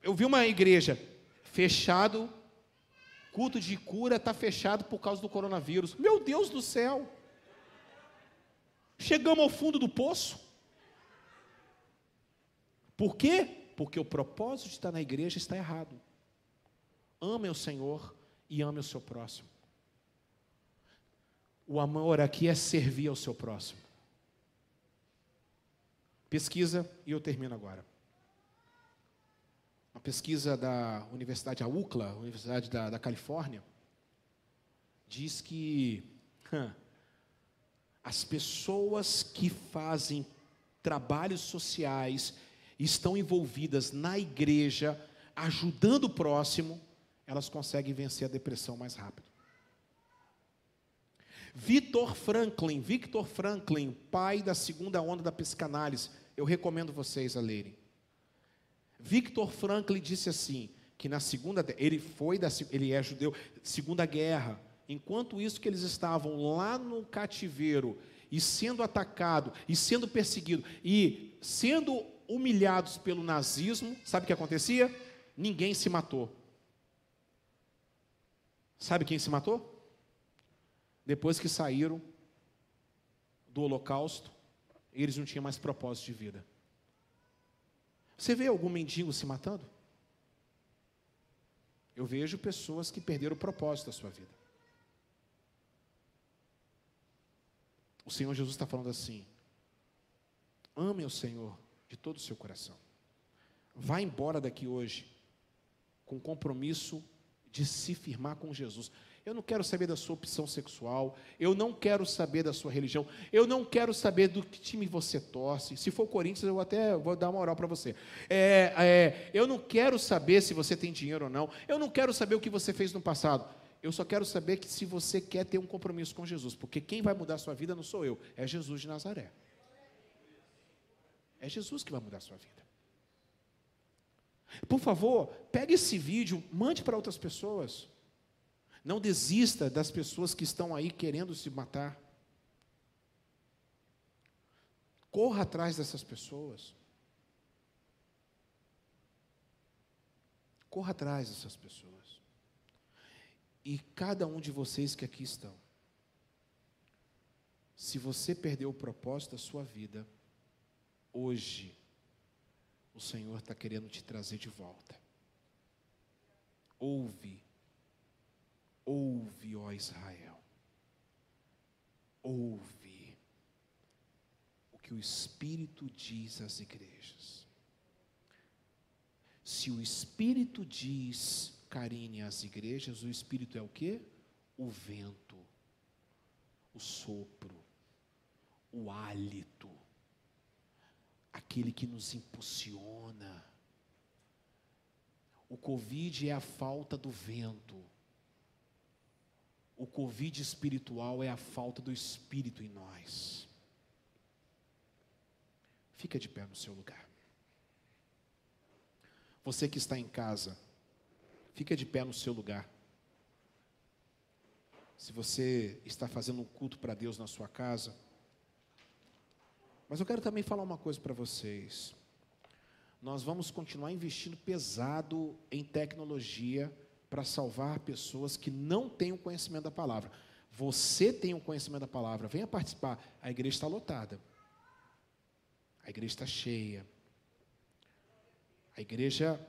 Eu vi uma igreja fechado, culto de cura está fechado por causa do coronavírus. Meu Deus do céu! Chegamos ao fundo do poço. Por quê? Porque o propósito de estar na igreja está errado. Ame o Senhor e ame o seu próximo. O amor aqui é servir ao seu próximo. Pesquisa, e eu termino agora. Uma pesquisa da Universidade UCLA, Universidade da, da Califórnia, diz que as pessoas que fazem trabalhos sociais estão envolvidas na igreja, ajudando o próximo, elas conseguem vencer a depressão mais rápido. Victor Franklin, Victor Franklin, pai da segunda onda da psicanálise, eu recomendo vocês a lerem. Victor Franklin disse assim, que na segunda, ele foi da, ele é judeu, segunda guerra, enquanto isso que eles estavam lá no cativeiro e sendo atacado e sendo perseguido e sendo humilhados pelo nazismo, sabe o que acontecia? Ninguém se matou. Sabe quem se matou? Depois que saíram do Holocausto, eles não tinham mais propósito de vida. Você vê algum mendigo se matando? Eu vejo pessoas que perderam o propósito da sua vida. O Senhor Jesus está falando assim: ame o Senhor de todo o seu coração. Vá embora daqui hoje com compromisso de se firmar com Jesus. Eu não quero saber da sua opção sexual, eu não quero saber da sua religião, eu não quero saber do que time você torce. Se for Corinthians, eu até vou dar uma oral para você. É, é, eu não quero saber se você tem dinheiro ou não, eu não quero saber o que você fez no passado. Eu só quero saber que se você quer ter um compromisso com Jesus, porque quem vai mudar a sua vida não sou eu, é Jesus de Nazaré. É Jesus que vai mudar a sua vida. Por favor, pegue esse vídeo, mande para outras pessoas. Não desista das pessoas que estão aí querendo se matar. Corra atrás dessas pessoas. Corra atrás dessas pessoas. E cada um de vocês que aqui estão, se você perdeu o propósito da sua vida, hoje, o Senhor está querendo te trazer de volta. Ouve, ouve, ó Israel, ouve o que o Espírito diz às igrejas. Se o Espírito diz, Karine, às igrejas, o Espírito é o que? O vento, o sopro, o hálito aquele que nos impulsiona. O Covid é a falta do vento. O Covid espiritual é a falta do Espírito em nós. Fica de pé no seu lugar. Você que está em casa, fica de pé no seu lugar. Se você está fazendo um culto para Deus na sua casa, mas eu quero também falar uma coisa para vocês. Nós vamos continuar investindo pesado em tecnologia para salvar pessoas que não têm o conhecimento da palavra. Você tem o conhecimento da palavra, venha participar. A igreja está lotada. A igreja está cheia. A igreja,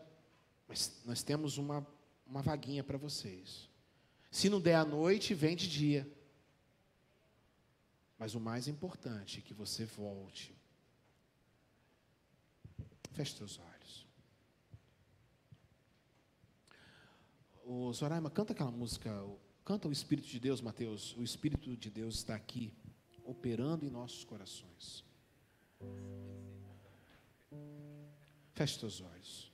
mas nós temos uma, uma vaguinha para vocês. Se não der à noite, vem de dia. Mas o mais importante é que você volte. Feche seus olhos. O Zoraima, canta aquela música, canta o Espírito de Deus, Mateus. O Espírito de Deus está aqui, operando em nossos corações. Feche seus olhos.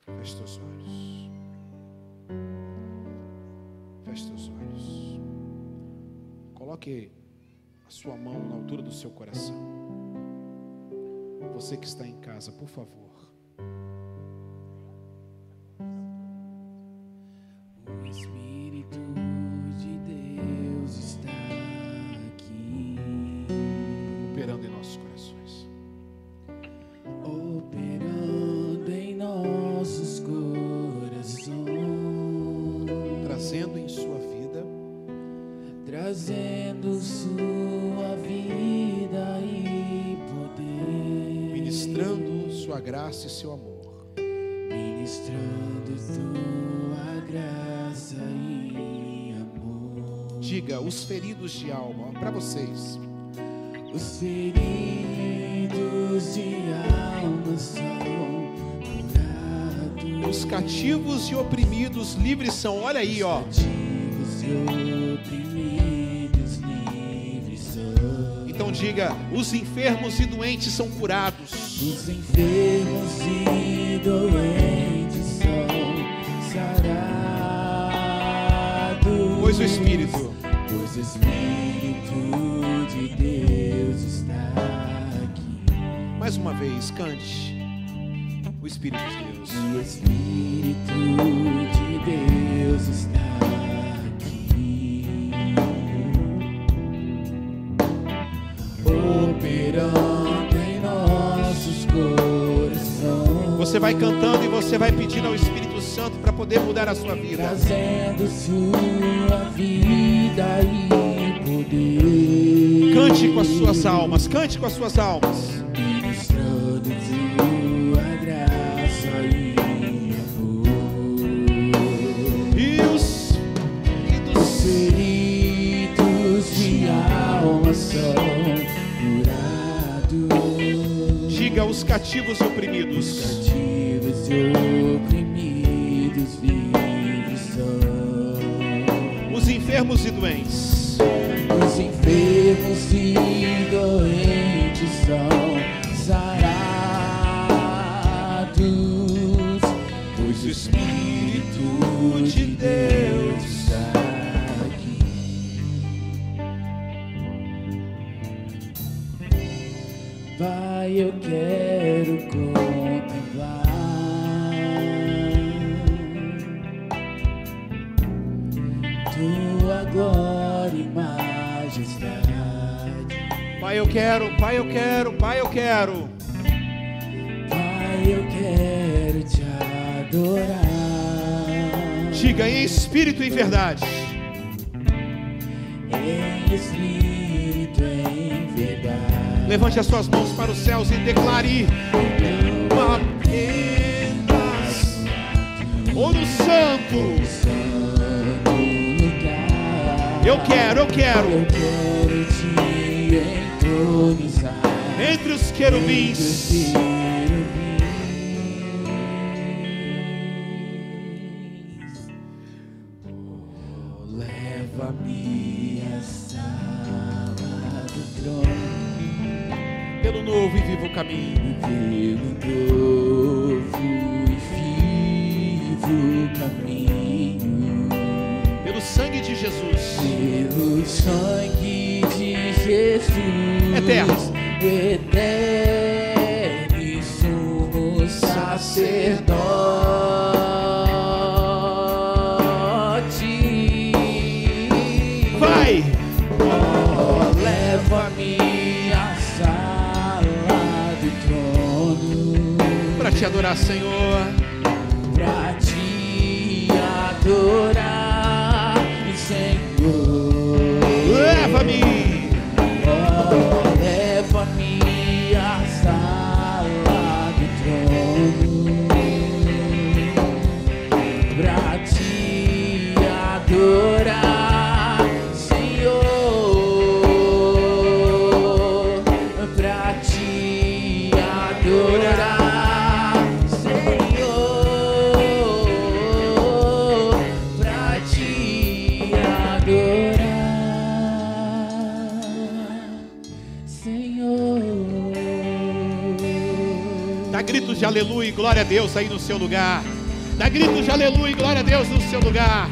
Feche seus olhos. Feche seus olhos. Coloque a sua mão na altura do seu coração. Você que está em casa, por favor. Vocês. Os feridos de alma são curados. Os cativos e oprimidos livres são. Olha aí, ó. Cativos e oprimidos livres são. Então diga, os enfermos e doentes são curados. Os enfermos e doentes são sarados. Pois o Espírito Pois o Espírito de Deus está aqui. Mais uma vez, cante. O Espírito de Deus. O Espírito de Deus está aqui, operando em nossos corações, Você vai cantando e você vai pedindo ao Espírito Santo para poder mudar a sua vida. trazendo sua vida e poder, Cante com as suas almas, cante com as suas almas. ministrando graça e amor. E os Os feridos, feridos de alma são curados. diga os cativos e oprimidos. Cativos e oprimidos são. Os enfermos e doentes. Os enfermos e doentes são sarados, pois o Espírito de Deus está aqui. Pai, eu quero quero, Pai, eu quero, Pai, eu quero. Pai, eu quero te adorar. Diga em espírito e em verdade. Em espírito, em verdade. Levante as suas mãos para os céus e declare: Não apenas ouro santo. Santo lugar. Eu quero, eu quero. Eu quero te entronizar. Entre os querubins. Oh, Leva-me à sala do trono, Pelo novo e vivo caminho. pelo Deus aí no seu lugar. Dá gritos de aleluia e glória a Deus no seu lugar.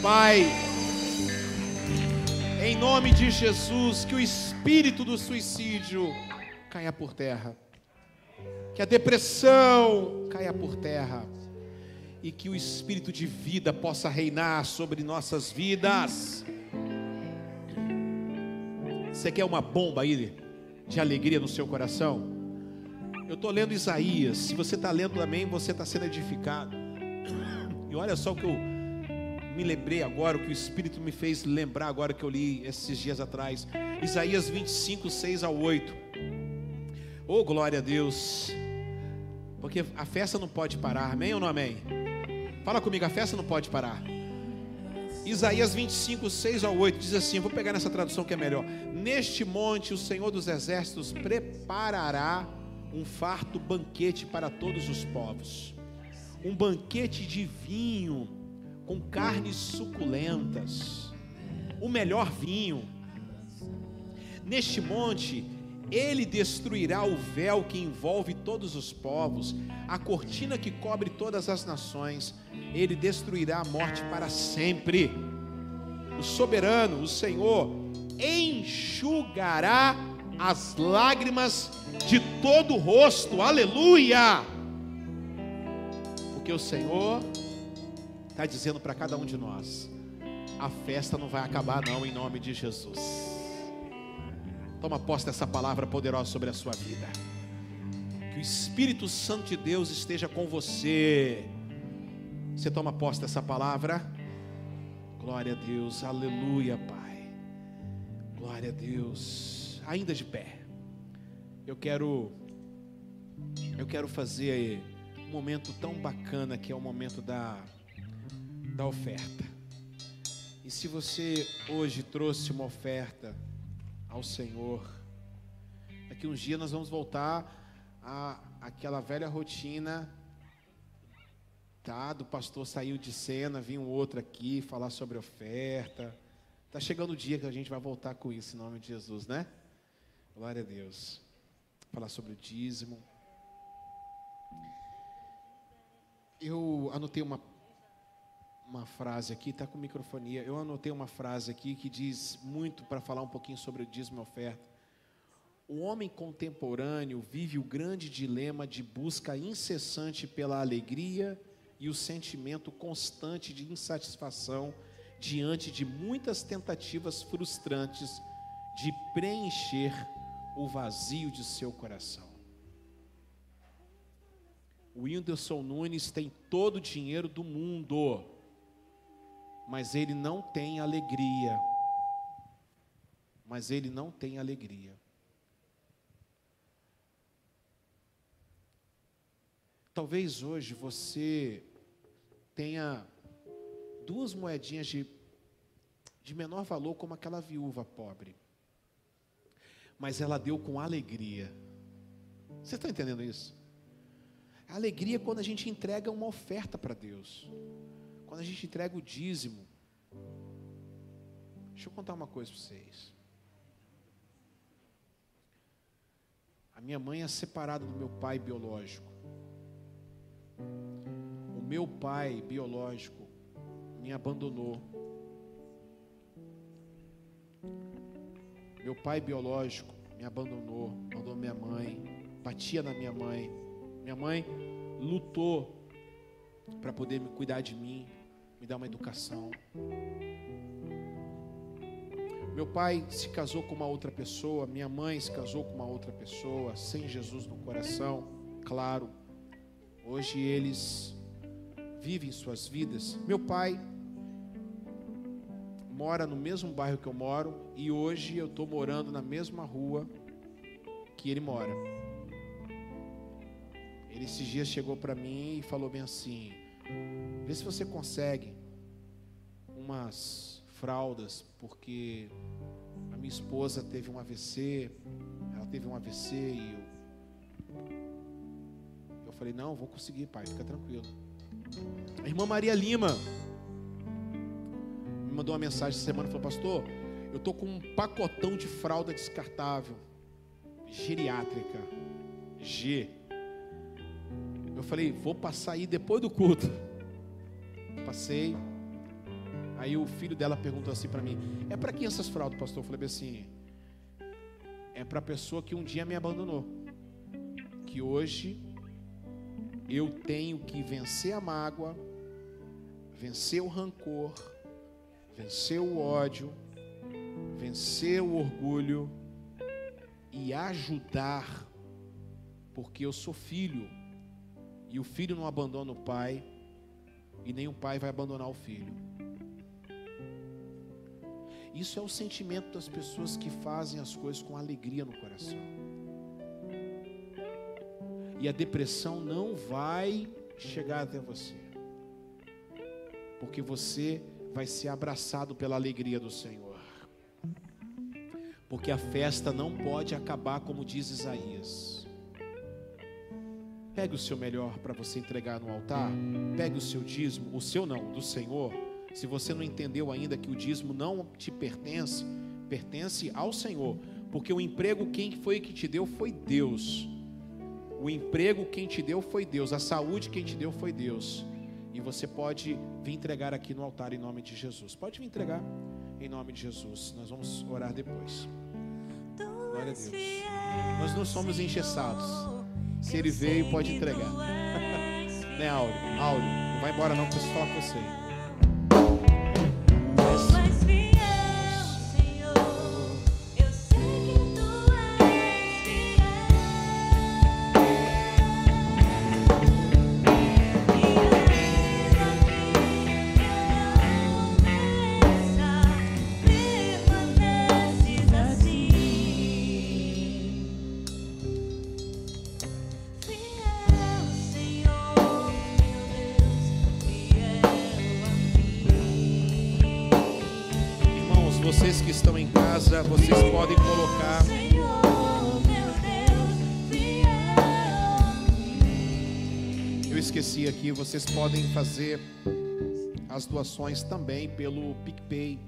Pai, em nome de Jesus, que o espírito do suicídio caia por terra. Que a depressão caia por terra. E que o espírito de vida possa reinar sobre nossas vidas. Você quer uma bomba aí de alegria no seu coração? Eu estou lendo Isaías. Se você está lendo também, você está sendo edificado. E olha só o que eu me lembrei agora, o que o Espírito me fez lembrar agora que eu li esses dias atrás. Isaías 25, 6 ao 8. Oh, glória a Deus. Porque a festa não pode parar, amém ou não amém? Fala comigo, a festa não pode parar. Isaías 25, 6 ao 8 diz assim: vou pegar nessa tradução que é melhor. Neste monte o Senhor dos Exércitos preparará um farto banquete para todos os povos, um banquete de vinho com carnes suculentas, o melhor vinho. Neste monte ele destruirá o véu que envolve todos os povos, a cortina que cobre todas as nações. Ele destruirá a morte para sempre. O soberano, o Senhor, enxugará as lágrimas de todo o rosto. Aleluia! Porque o Senhor está dizendo para cada um de nós: a festa não vai acabar, não, em nome de Jesus. Toma posse dessa palavra poderosa sobre a sua vida. Que o Espírito Santo de Deus esteja com você. Você toma posse dessa palavra? Glória a Deus, aleluia, Pai. Glória a Deus. Ainda de pé. Eu quero eu quero fazer um momento tão bacana que é o momento da da oferta. E se você hoje trouxe uma oferta ao Senhor. Daqui uns dias nós vamos voltar à aquela velha rotina Tá, do pastor saiu de cena, vinha um outro aqui falar sobre oferta. Tá chegando o dia que a gente vai voltar com isso em nome de Jesus, né? Glória a Deus. Falar sobre o dízimo. Eu anotei uma uma frase aqui, está com microfonia. Eu anotei uma frase aqui que diz muito para falar um pouquinho sobre o dízimo e oferta. O homem contemporâneo vive o grande dilema de busca incessante pela alegria e o sentimento constante de insatisfação diante de muitas tentativas frustrantes de preencher o vazio de seu coração. O Whindersson Nunes tem todo o dinheiro do mundo, mas ele não tem alegria. Mas ele não tem alegria. Talvez hoje você tenha duas moedinhas de, de menor valor, como aquela viúva pobre, mas ela deu com alegria. Você está entendendo isso? A alegria é quando a gente entrega uma oferta para Deus, quando a gente entrega o dízimo. Deixa eu contar uma coisa para vocês. A minha mãe é separada do meu pai biológico meu pai biológico me abandonou. Meu pai biológico me abandonou, abandonou minha mãe, batia na minha mãe. Minha mãe lutou para poder me cuidar de mim, me dar uma educação. Meu pai se casou com uma outra pessoa, minha mãe se casou com uma outra pessoa, sem Jesus no coração, claro. Hoje eles vivem suas vidas. Meu pai mora no mesmo bairro que eu moro e hoje eu estou morando na mesma rua que ele mora. Ele esses dias chegou para mim e falou bem assim: vê se você consegue umas fraldas, porque a minha esposa teve um AVC, ela teve um AVC e eu, eu falei: não, vou conseguir, pai, fica tranquilo. A irmã Maria Lima me mandou uma mensagem essa semana falou: Pastor, eu estou com um pacotão de fralda descartável, geriátrica, G. Eu falei: Vou passar aí depois do culto. Passei. Aí o filho dela perguntou assim para mim: É para quem essas fraldas, pastor? Eu falei assim: É para a pessoa que um dia me abandonou, que hoje eu tenho que vencer a mágoa, vencer o rancor, vencer o ódio, vencer o orgulho e ajudar, porque eu sou filho, e o filho não abandona o pai, e nem o pai vai abandonar o filho. Isso é o sentimento das pessoas que fazem as coisas com alegria no coração. E a depressão não vai chegar até você. Porque você vai ser abraçado pela alegria do Senhor. Porque a festa não pode acabar como diz Isaías. Pegue o seu melhor para você entregar no altar. Pegue o seu dízimo, o seu não, do Senhor. Se você não entendeu ainda que o dízimo não te pertence, pertence ao Senhor. Porque o emprego quem foi que te deu foi Deus. O emprego quem te deu foi Deus, a saúde quem te deu foi Deus. E você pode vir entregar aqui no altar em nome de Jesus. Pode vir entregar em nome de Jesus. Nós vamos orar depois. Glória a Deus. Nós não somos engessados. Se ele veio, pode entregar. né, Áureo? Áureo, não vai embora não, preciso falar com você. Vocês podem fazer as doações também pelo PicPay,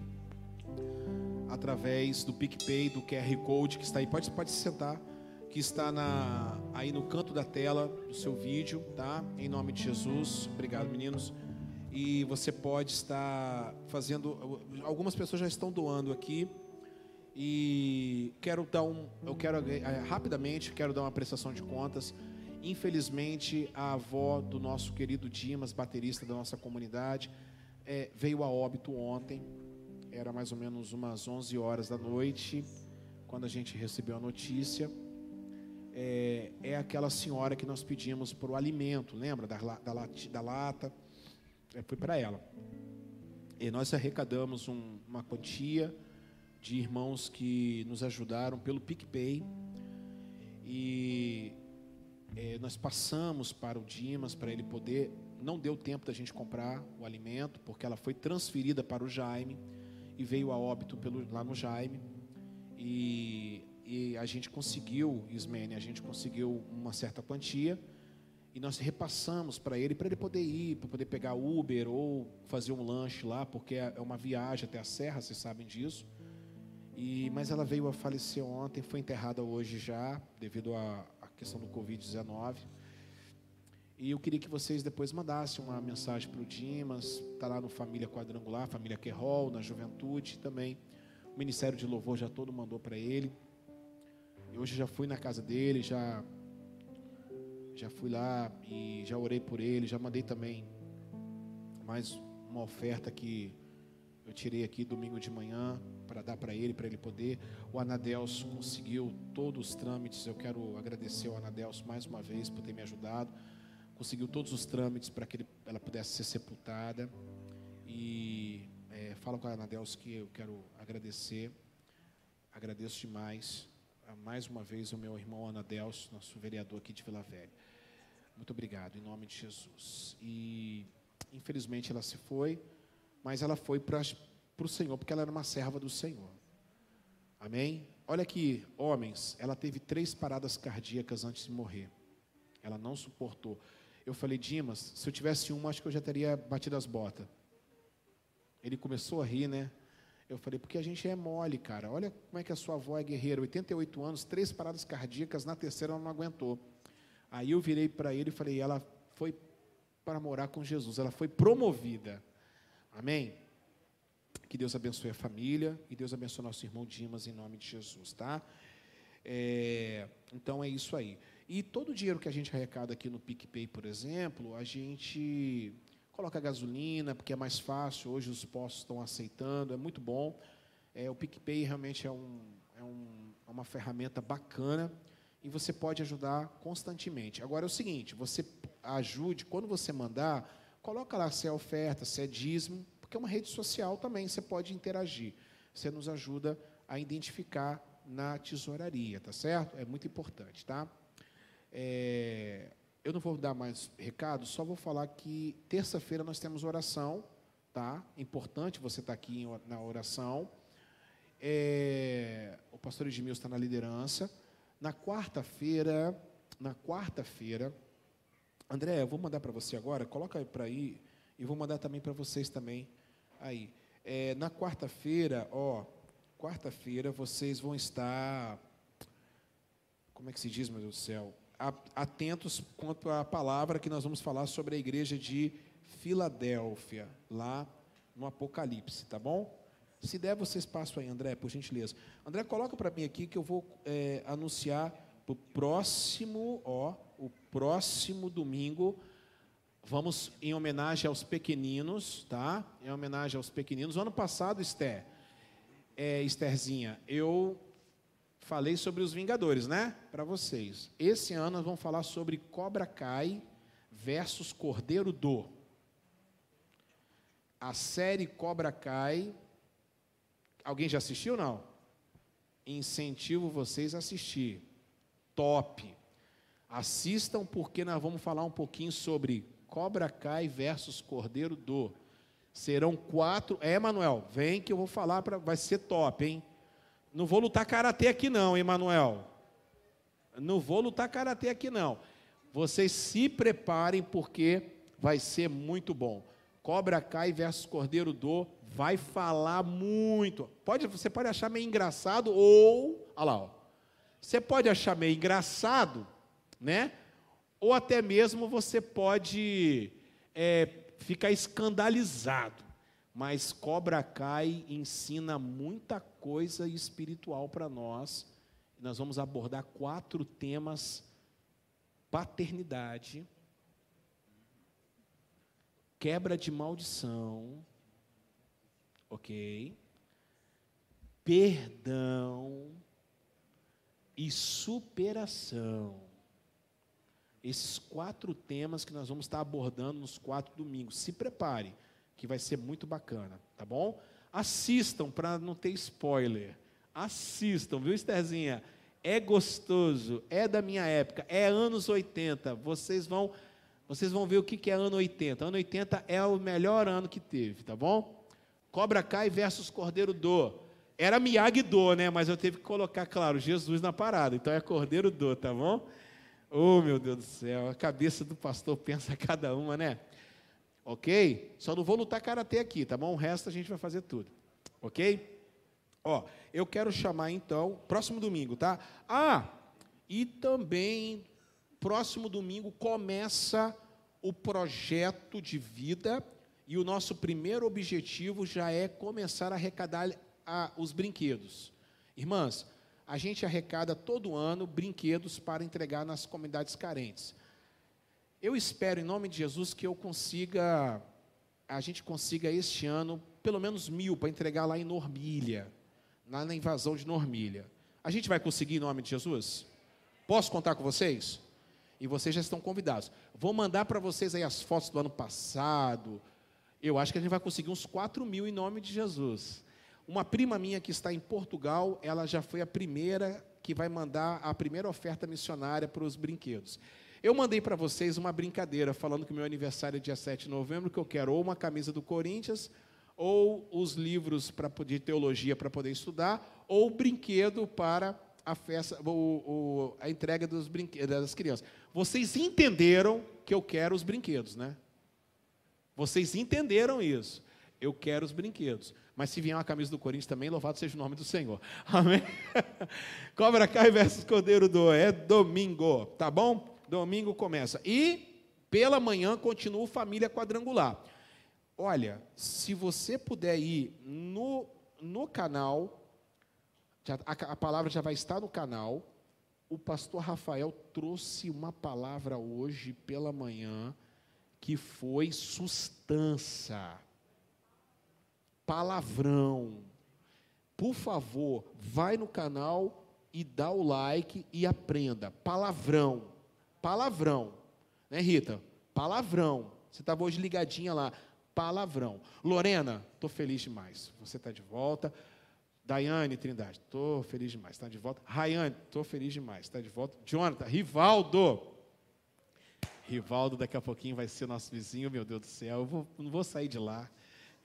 através do PicPay, do QR Code que está aí. Pode, pode se sentar, que está na, aí no canto da tela do seu vídeo, tá? Em nome de Jesus. Obrigado, meninos. E você pode estar fazendo. Algumas pessoas já estão doando aqui. E quero dar um. Eu quero eh, rapidamente quero dar uma prestação de contas. Infelizmente, a avó do nosso querido Dimas, baterista da nossa comunidade, é, veio a óbito ontem. Era mais ou menos umas 11 horas da noite, quando a gente recebeu a notícia. É, é aquela senhora que nós pedimos para o alimento, lembra da, da, da lata? É, foi para ela. E nós arrecadamos um, uma quantia de irmãos que nos ajudaram pelo PicPay. E é, nós passamos para o Dimas para ele poder. Não deu tempo da gente comprar o alimento, porque ela foi transferida para o Jaime e veio a óbito pelo, lá no Jaime. E, e a gente conseguiu, Ismene, a gente conseguiu uma certa quantia e nós repassamos para ele, para ele poder ir, para poder pegar Uber ou fazer um lanche lá, porque é, é uma viagem até a serra, vocês sabem disso. E, mas ela veio a falecer ontem, foi enterrada hoje já, devido à questão do Covid-19. E eu queria que vocês depois mandassem uma mensagem para o Dimas, está lá no Família Quadrangular, Família Querol, na Juventude também. O Ministério de Louvor já todo mandou para ele. E hoje já fui na casa dele, já já fui lá e já orei por ele, já mandei também mais uma oferta que eu tirei aqui domingo de manhã para dar para ele, para ele poder. O Anadelso conseguiu todos os trâmites. Eu quero agradecer ao Anadelso mais uma vez por ter me ajudado. Conseguiu todos os trâmites para que ele, ela pudesse ser sepultada. E é, com a Anadelso que eu quero agradecer. Agradeço demais mais uma vez o meu irmão Anadelso, nosso vereador aqui de Vila Velha. Muito obrigado, em nome de Jesus. E infelizmente ela se foi, mas ela foi para o Senhor, porque ela era uma serva do Senhor. Amém? Olha aqui, homens, ela teve três paradas cardíacas antes de morrer. Ela não suportou. Eu falei, Dimas, se eu tivesse uma, acho que eu já teria batido as botas. Ele começou a rir, né? Eu falei, porque a gente é mole, cara. Olha como é que a sua avó é guerreira. 88 anos, três paradas cardíacas, na terceira ela não aguentou. Aí eu virei para ele e falei, ela foi para morar com Jesus, ela foi promovida. Amém? Que Deus abençoe a família e Deus abençoe nosso irmão Dimas em nome de Jesus, tá? É, então é isso aí. E todo o dinheiro que a gente arrecada aqui no PicPay, por exemplo, a gente coloca gasolina, porque é mais fácil, hoje os postos estão aceitando, é muito bom. É, o PicPay realmente é, um, é, um, é uma ferramenta bacana e você pode ajudar constantemente. Agora é o seguinte, você ajude, quando você mandar, coloca lá se é oferta, se é dízimo, porque é uma rede social também, você pode interagir. Você nos ajuda a identificar na tesouraria, tá certo? É muito importante, tá? É, eu não vou dar mais recado, só vou falar que terça-feira nós temos oração, tá? Importante você estar tá aqui na oração. É, o pastor Edmilson está na liderança. Na quarta-feira, na quarta-feira, André, eu vou mandar para você agora, coloca aí para aí, e vou mandar também para vocês também aí. É, na quarta-feira, ó, quarta-feira vocês vão estar, como é que se diz, meu Deus do céu? atentos quanto à palavra que nós vamos falar sobre a igreja de Filadélfia, lá no Apocalipse, tá bom? Se der, vocês passam aí, André, por gentileza. André, coloca para mim aqui que eu vou é, anunciar o próximo, ó, o próximo domingo. Vamos em homenagem aos pequeninos, tá? Em homenagem aos pequeninos. O ano passado, Esther, é, Estherzinha, eu falei sobre os Vingadores, né? Para vocês. Esse ano nós vamos falar sobre Cobra Kai versus Cordeiro do. A série Cobra Kai. Alguém já assistiu não? Incentivo vocês a assistir. Top. Assistam porque nós vamos falar um pouquinho sobre Cobra Kai versus Cordeiro do. Serão quatro. É, Manuel, vem que eu vou falar para. Vai ser top, hein? Não vou lutar karatê aqui não, Emanuel. Não vou lutar karatê aqui não. Vocês se preparem porque vai ser muito bom. Cobra Kai versus Cordeiro do vai falar muito. Pode, você pode achar meio engraçado ou, olha lá, ó, você pode achar meio engraçado, né? Ou até mesmo você pode é, ficar escandalizado. Mas Cobra Kai ensina muita coisa espiritual para nós. Nós vamos abordar quatro temas: paternidade, quebra de maldição, ok? Perdão e superação. Esses quatro temas que nós vamos estar abordando nos quatro domingos. Se prepare que vai ser muito bacana, tá bom? Assistam para não ter spoiler. Assistam, viu, Estherzinha? É gostoso, é da minha época, é anos 80. Vocês vão, vocês vão ver o que é ano 80. Ano 80 é o melhor ano que teve, tá bom? Cobra Kai versus Cordeiro do. Era Miyagi do, né? Mas eu teve que colocar, claro, Jesus na parada. Então é Cordeiro do, tá bom? Oh, meu Deus do céu, a cabeça do pastor pensa cada uma, né? ok? Só não vou lutar karatê aqui, tá bom? O resto a gente vai fazer tudo, ok? Ó, eu quero chamar então, próximo domingo, tá? Ah, e também, próximo domingo começa o projeto de vida e o nosso primeiro objetivo já é começar a arrecadar a, os brinquedos. Irmãs, a gente arrecada todo ano brinquedos para entregar nas comunidades carentes. Eu espero, em nome de Jesus, que eu consiga, a gente consiga este ano, pelo menos mil para entregar lá em Normília, lá na invasão de Normília. A gente vai conseguir em nome de Jesus? Posso contar com vocês? E vocês já estão convidados. Vou mandar para vocês aí as fotos do ano passado. Eu acho que a gente vai conseguir uns 4 mil em nome de Jesus. Uma prima minha que está em Portugal, ela já foi a primeira que vai mandar a primeira oferta missionária para os brinquedos. Eu mandei para vocês uma brincadeira falando que meu aniversário é dia 7 de novembro, que eu quero ou uma camisa do Corinthians, ou os livros para de teologia para poder estudar, ou brinquedo para a festa, a entrega dos brinquedos das crianças. Vocês entenderam que eu quero os brinquedos, né? Vocês entenderam isso. Eu quero os brinquedos. Mas se vier uma camisa do Corinthians também, louvado seja o nome do Senhor. Amém? Cobra Kai versus Cordeiro do é domingo, tá bom? domingo começa. E pela manhã continua o Família Quadrangular. Olha, se você puder ir no, no canal, já, a, a palavra já vai estar no canal. O pastor Rafael trouxe uma palavra hoje pela manhã que foi sustância, palavrão. Por favor, vai no canal e dá o like e aprenda. Palavrão palavrão. Né, Rita? Palavrão. Você estava hoje ligadinha lá. Palavrão. Lorena, estou feliz demais. Você está de volta. Daiane Trindade, estou feliz demais. Está de volta. Rayane, estou feliz demais. Está de volta. Jonathan, Rivaldo. Rivaldo daqui a pouquinho vai ser nosso vizinho, meu Deus do céu. Eu vou, não vou sair de lá.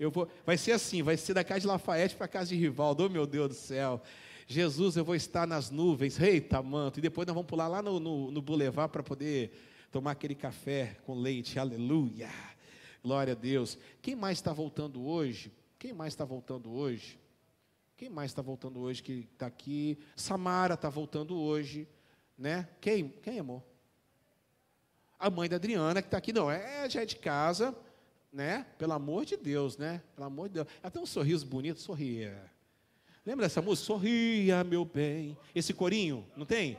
Eu vou, vai ser assim, vai ser da casa de Lafayette para a casa de Rivaldo, oh, meu Deus do céu. Jesus, eu vou estar nas nuvens, eita manto, e depois nós vamos pular lá no, no, no Boulevard para poder tomar aquele café com leite, aleluia, glória a Deus. Quem mais está voltando hoje? Quem mais está voltando hoje? Quem mais está voltando hoje que está aqui? Samara está voltando hoje, né? Quem? Quem, amor? A mãe da Adriana que está aqui, não, é já é de casa, né? Pelo amor de Deus, né? Pelo amor de Deus. Ela tem um sorriso bonito, sorria. Lembra dessa música? Sorria, meu bem. Esse corinho, não tem?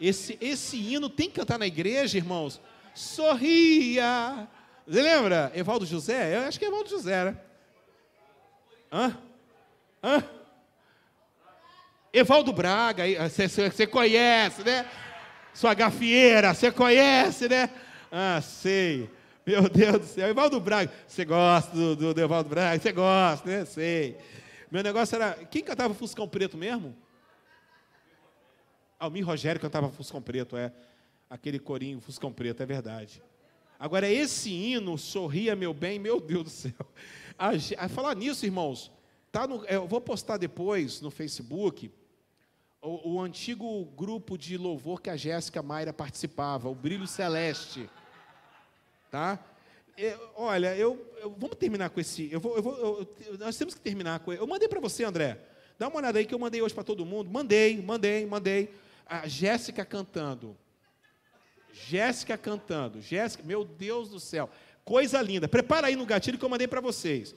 Esse, esse hino tem que cantar na igreja, irmãos. Sorria. Você lembra? Evaldo José? Eu acho que é Evaldo José, né? Hã? Hã? Evaldo Braga, você conhece, né? Sua gafieira, você conhece, né? Ah, sei. Meu Deus do céu. Evaldo Braga, você gosta do, do, do Evaldo Braga? Você gosta, né? Sei. Meu negócio era. Quem cantava Fuscão Preto mesmo? Almir Rogério cantava Fuscão Preto, é. Aquele corinho Fuscão Preto, é verdade. Agora, esse hino, Sorria Meu Bem, meu Deus do céu. A, a falar nisso, irmãos, tá no, eu vou postar depois no Facebook o, o antigo grupo de louvor que a Jéssica Mayra participava, o Brilho Celeste. Tá? Olha, eu, eu- vamos terminar com esse. Eu vou, eu vou, eu- nós temos que terminar com. Eu mandei para você, André. Dá uma olhada aí que eu mandei hoje para todo mundo. Mandei, mandei, mandei. A Jéssica cantando. Jéssica cantando. Jéssica, meu Deus do céu. Coisa linda. Prepara aí no gatilho que eu mandei para vocês.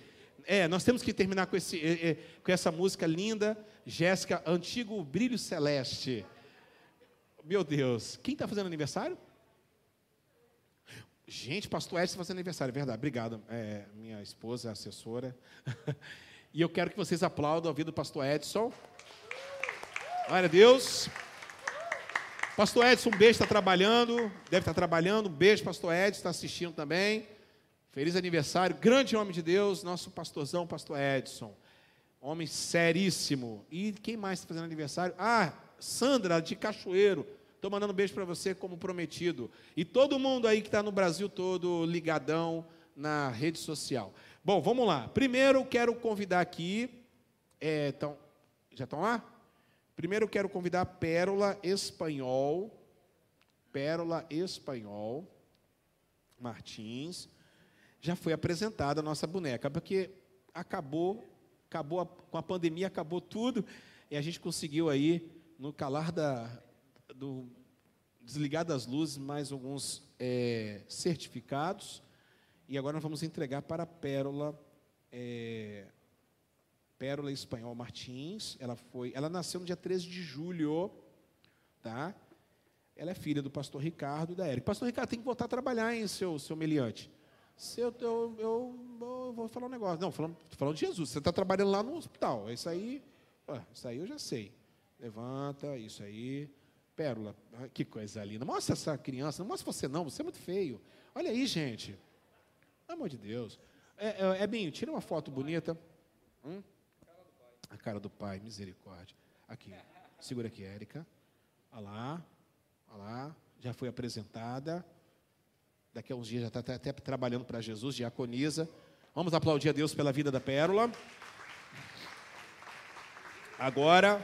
É, nós temos que terminar com, esse, é, é, com essa música linda. Jéssica, antigo brilho celeste. Meu Deus. Quem está fazendo aniversário? Gente, pastor Edson fazendo aniversário, é verdade. Obrigado, é, minha esposa, assessora. e eu quero que vocês aplaudam a vida do pastor Edson. Glória a Deus. Pastor Edson, um beijo, está trabalhando. Deve estar trabalhando. Um beijo, pastor Edson, está assistindo também. Feliz aniversário. Grande homem de Deus, nosso pastorzão, pastor Edson. Homem seríssimo. E quem mais está fazendo aniversário? Ah, Sandra, de Cachoeiro. Estou mandando um beijo para você, como prometido. E todo mundo aí que está no Brasil todo ligadão na rede social. Bom, vamos lá. Primeiro, quero convidar aqui. é, então, já estão lá? Primeiro, quero convidar Pérola Espanhol. Pérola Espanhol. Martins. Já foi apresentada a nossa boneca, porque acabou, acabou a- com a pandemia, acabou tudo, e a gente conseguiu aí, no calar da, do desligar das luzes, mais alguns é, certificados, e agora nós vamos entregar para a Pérola, é, Pérola Espanhol Martins, ela foi, ela nasceu no dia 13 de julho, tá? Ela é filha do pastor Ricardo e da Érica. Pastor Ricardo tem que voltar a trabalhar, hein, seu, seu meliante. Se eu, eu, eu, vou falar um negócio. Não, falando, falando de Jesus. Você está trabalhando lá no hospital. Isso aí, isso aí eu já sei. Levanta, isso aí. Pérola, ah, que coisa linda. Mostra essa criança. Não mostra você não, você é muito feio. Olha aí, gente. Pelo amor de Deus. É, é, Ebinho, tira uma foto bonita. Hum? A cara do pai, misericórdia. Aqui, segura aqui, Érica. Olha lá, olha lá. Já foi apresentada. Daqui a uns dias já está até, até trabalhando para Jesus, diaconisa. Vamos aplaudir a Deus pela vida da Pérola. Agora,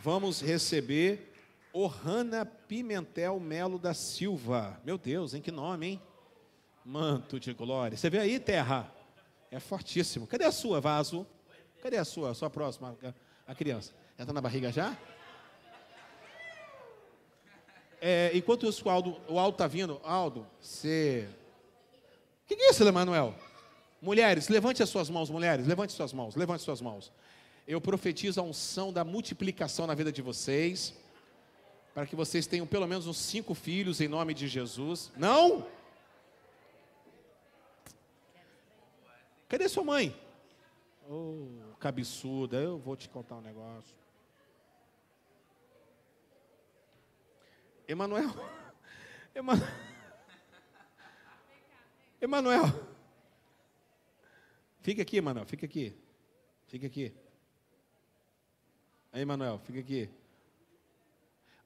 vamos receber Ohana Pimentel Melo da Silva. Meu Deus, em que nome, hein? Manto de glória. Você vê aí, terra? É fortíssimo. Cadê a sua, vaso? Cadê a sua, a sua próxima, a- criança? Já está na barriga já? É, enquanto isso, o Aldo o Aldo está vindo, Aldo, você. O que, que é isso, Emanuel? Mulheres, levante as suas mãos, mulheres, levante suas mãos, levante suas mãos. Eu profetizo a unção da multiplicação na vida de vocês, para que vocês tenham pelo menos uns cinco filhos em nome de Jesus. Não? Cadê sua mãe? Ô, cabeçuda, eu vou te contar um negócio. Emanuel. Ema- Emanuel. Fica aqui, Emanuel, fica aqui. Fica aqui. Aí, Emanuel, fica aqui.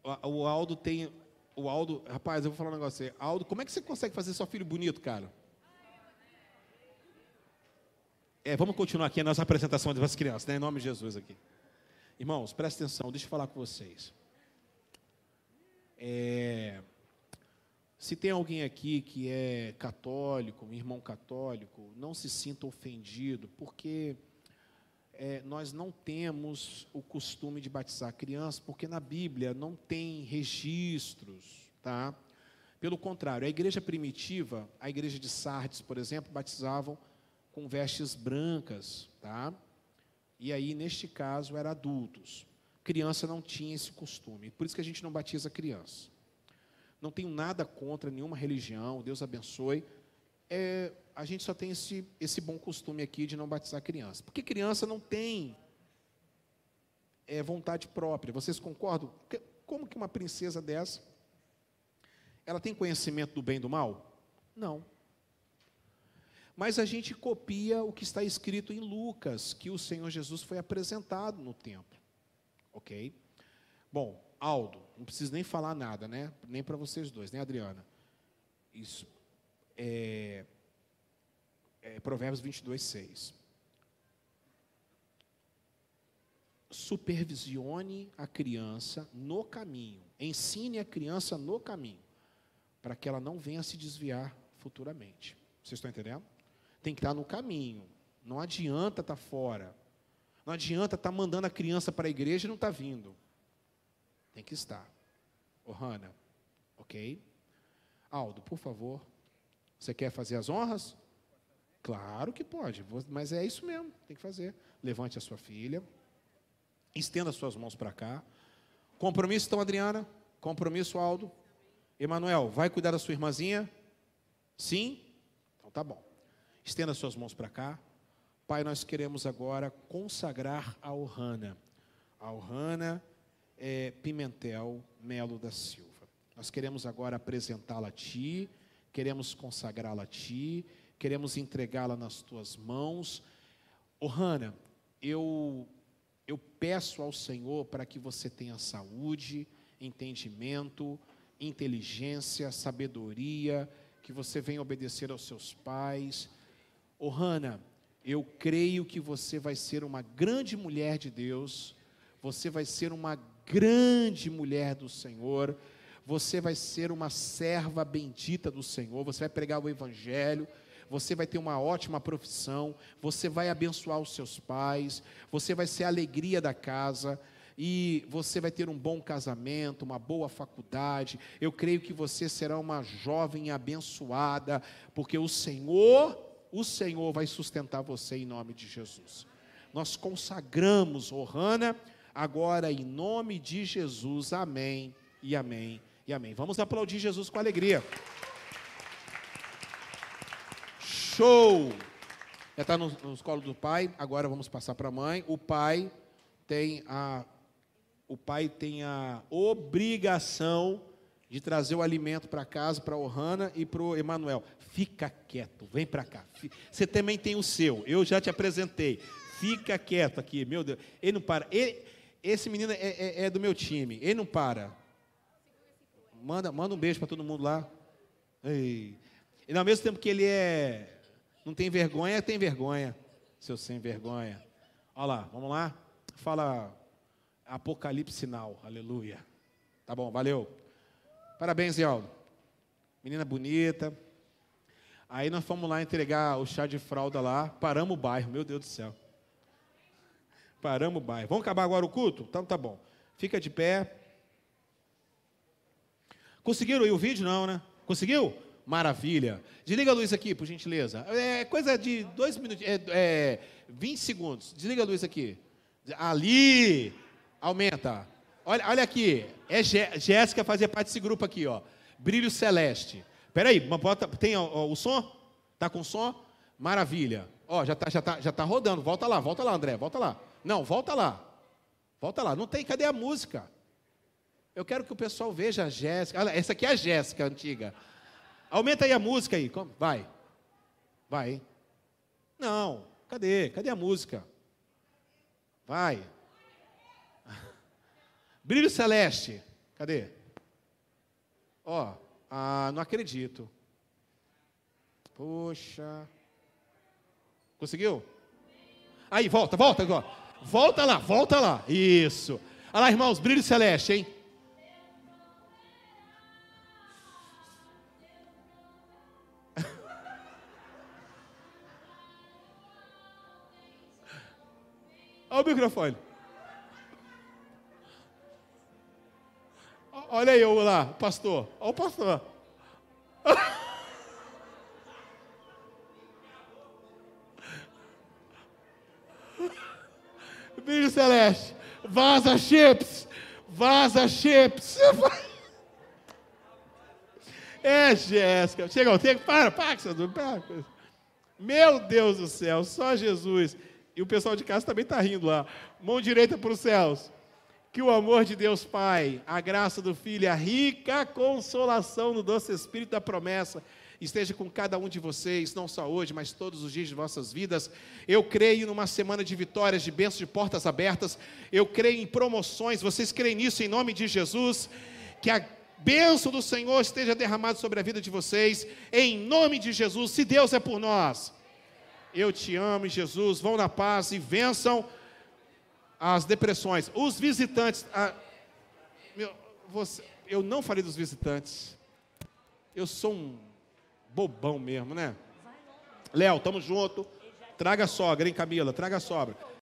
O, Aldo tem. O Aldo. Rapaz, eu vou falar um negócio aí. Aldo, como é que você consegue fazer seu filho bonito, cara? É, vamos continuar aqui a nossa apresentação das crianças, né? Em nome de Jesus aqui. Irmãos, presta atenção, deixa eu falar com vocês. É, se tem alguém aqui que é católico, um irmão católico, não se sinta ofendido, porque é, nós não temos o costume de batizar crianças, porque na Bíblia não tem registros, tá? Pelo contrário, a igreja primitiva, a igreja de Sardes, por exemplo, batizavam com vestes brancas, tá? E aí, neste caso, era adultos. Criança não tinha esse costume, por isso que a gente não batiza criança. Não tenho nada contra nenhuma religião, Deus abençoe. É, a gente só tem esse, esse bom costume aqui de não batizar criança. Porque criança não tem é, vontade própria. Vocês concordam? Como que uma princesa dessa, ela tem conhecimento do bem e do mal? Não. Mas a gente copia o que está escrito em Lucas, que o Senhor Jesus foi apresentado no templo. Ok? Bom, Aldo, não preciso nem falar nada, né? Nem para vocês dois, né, Adriana? Isso. É, é Provérbios 22, 6. supervisione a criança no caminho, ensine a criança no caminho, para que ela não venha se desviar futuramente. Vocês estão entendendo? Tem que estar no caminho. Não adianta estar fora. Não adianta estar mandando a criança para a igreja e não estar vindo. Tem que estar. Ô, Hanna, ok? Aldo, por favor. Você quer fazer as honras? Claro que pode, mas é isso mesmo, tem que fazer. Levante a sua filha, estenda as suas mãos para cá. Compromisso, então, Adriana? Compromisso, Aldo? Emanuel, vai cuidar da sua irmãzinha? Sim? Então tá bom. Estenda as suas mãos para cá. Pai, nós queremos agora consagrar a Ohana. A Ohana é Pimentel Melo da Silva. Nós queremos agora apresentá-la a Ti, queremos consagrá-la a Ti, queremos entregá-la nas Tuas mãos. Ohana, eu, eu peço ao Senhor para que você tenha saúde, entendimento, inteligência, sabedoria, que você venha obedecer aos seus pais. Ohana, eu creio que você vai ser uma grande mulher de Deus, você vai ser uma grande mulher do Senhor, você vai ser uma serva bendita do Senhor, você vai pregar o Evangelho, você vai ter uma ótima profissão, você vai abençoar os seus pais, você vai ser a alegria da casa, e você vai ter um bom casamento, uma boa faculdade. Eu creio que você será uma jovem abençoada, porque o Senhor, o Senhor vai sustentar você em nome de Jesus. Nós consagramos Ohana agora em nome de Jesus. Amém e amém e amém. Vamos aplaudir Jesus com alegria. Show! Já está nos, nos colos do pai, agora vamos passar para a mãe. O pai tem a, o pai tem a obrigação de trazer o alimento para casa, para Ohana e para o Emanuel. Fica quieto, vem para cá. Você também tem o seu, eu já te apresentei. Fica quieto aqui, meu Deus. Ele não para. Ele, esse menino é, é, é do meu time, ele não para. Manda, manda um beijo para todo mundo lá. Ei. E ao mesmo tempo que ele é. Não tem vergonha, tem vergonha. Seu sem vergonha. Olha lá, vamos lá? Fala Apocalipse sinal. Aleluia. Tá bom, valeu. Parabéns, Aldo. Menina bonita. Aí nós fomos lá entregar o chá de fralda lá. Paramos o bairro, meu Deus do céu. Paramos o bairro. Vamos acabar agora o culto? Então tá bom. Fica de pé. Conseguiram aí o vídeo? Não, né? Conseguiu? Maravilha. Desliga a luz aqui, por gentileza. É coisa de dois minutos, é, é 20 segundos. Desliga a luz aqui. Ali. Aumenta. Olha, olha aqui. É Jéssica fazia parte desse grupo aqui, ó. Brilho Celeste. Peraí, bota, tem ó, o som? Tá com som? Maravilha. Ó, já tá, já tá, já tá rodando. Volta lá, volta lá, André, volta lá. Não, volta lá. Volta lá. Não tem, cadê a música? Eu quero que o pessoal veja a Jéssica. Olha, essa aqui é a Jéssica antiga. Aumenta aí a música aí. Vai. Vai. Não. Cadê? Cadê a música? Vai. Brilho celeste. Cadê? Ó, ah, não acredito. Poxa. Conseguiu? Aí, volta, volta agora. Volta lá, volta lá. Isso. Olha lá, irmãos, brilho celeste, hein? O microfone. Olha eu lá, pastor. Olha o pastor. Brilho celeste. Vaza chips. Vaza chips. É, Jéssica. Chega, tem para, para, para. Meu Deus do céu, só Jesus. E o pessoal de casa também está rindo lá. Mão direita para os céus. Que o amor de Deus Pai, a graça do Filho, a rica consolação no doce Espírito da promessa esteja com cada um de vocês, não só hoje, mas todos os dias de vossas vidas. Eu creio numa semana de vitórias, de bênçãos, de portas abertas. Eu creio em promoções. Vocês creem nisso em nome de Jesus? Que a bênção do Senhor esteja derramada sobre a vida de vocês, em nome de Jesus. Se Deus é por nós. Eu te amo, Jesus. Vão na paz e vençam as depressões. Os visitantes. ah, meu, você- eu não falei dos visitantes. Eu sou um bobão mesmo, né? Léo, tamo junto. Traga a sogra, hein, Camila? Traga a sogra.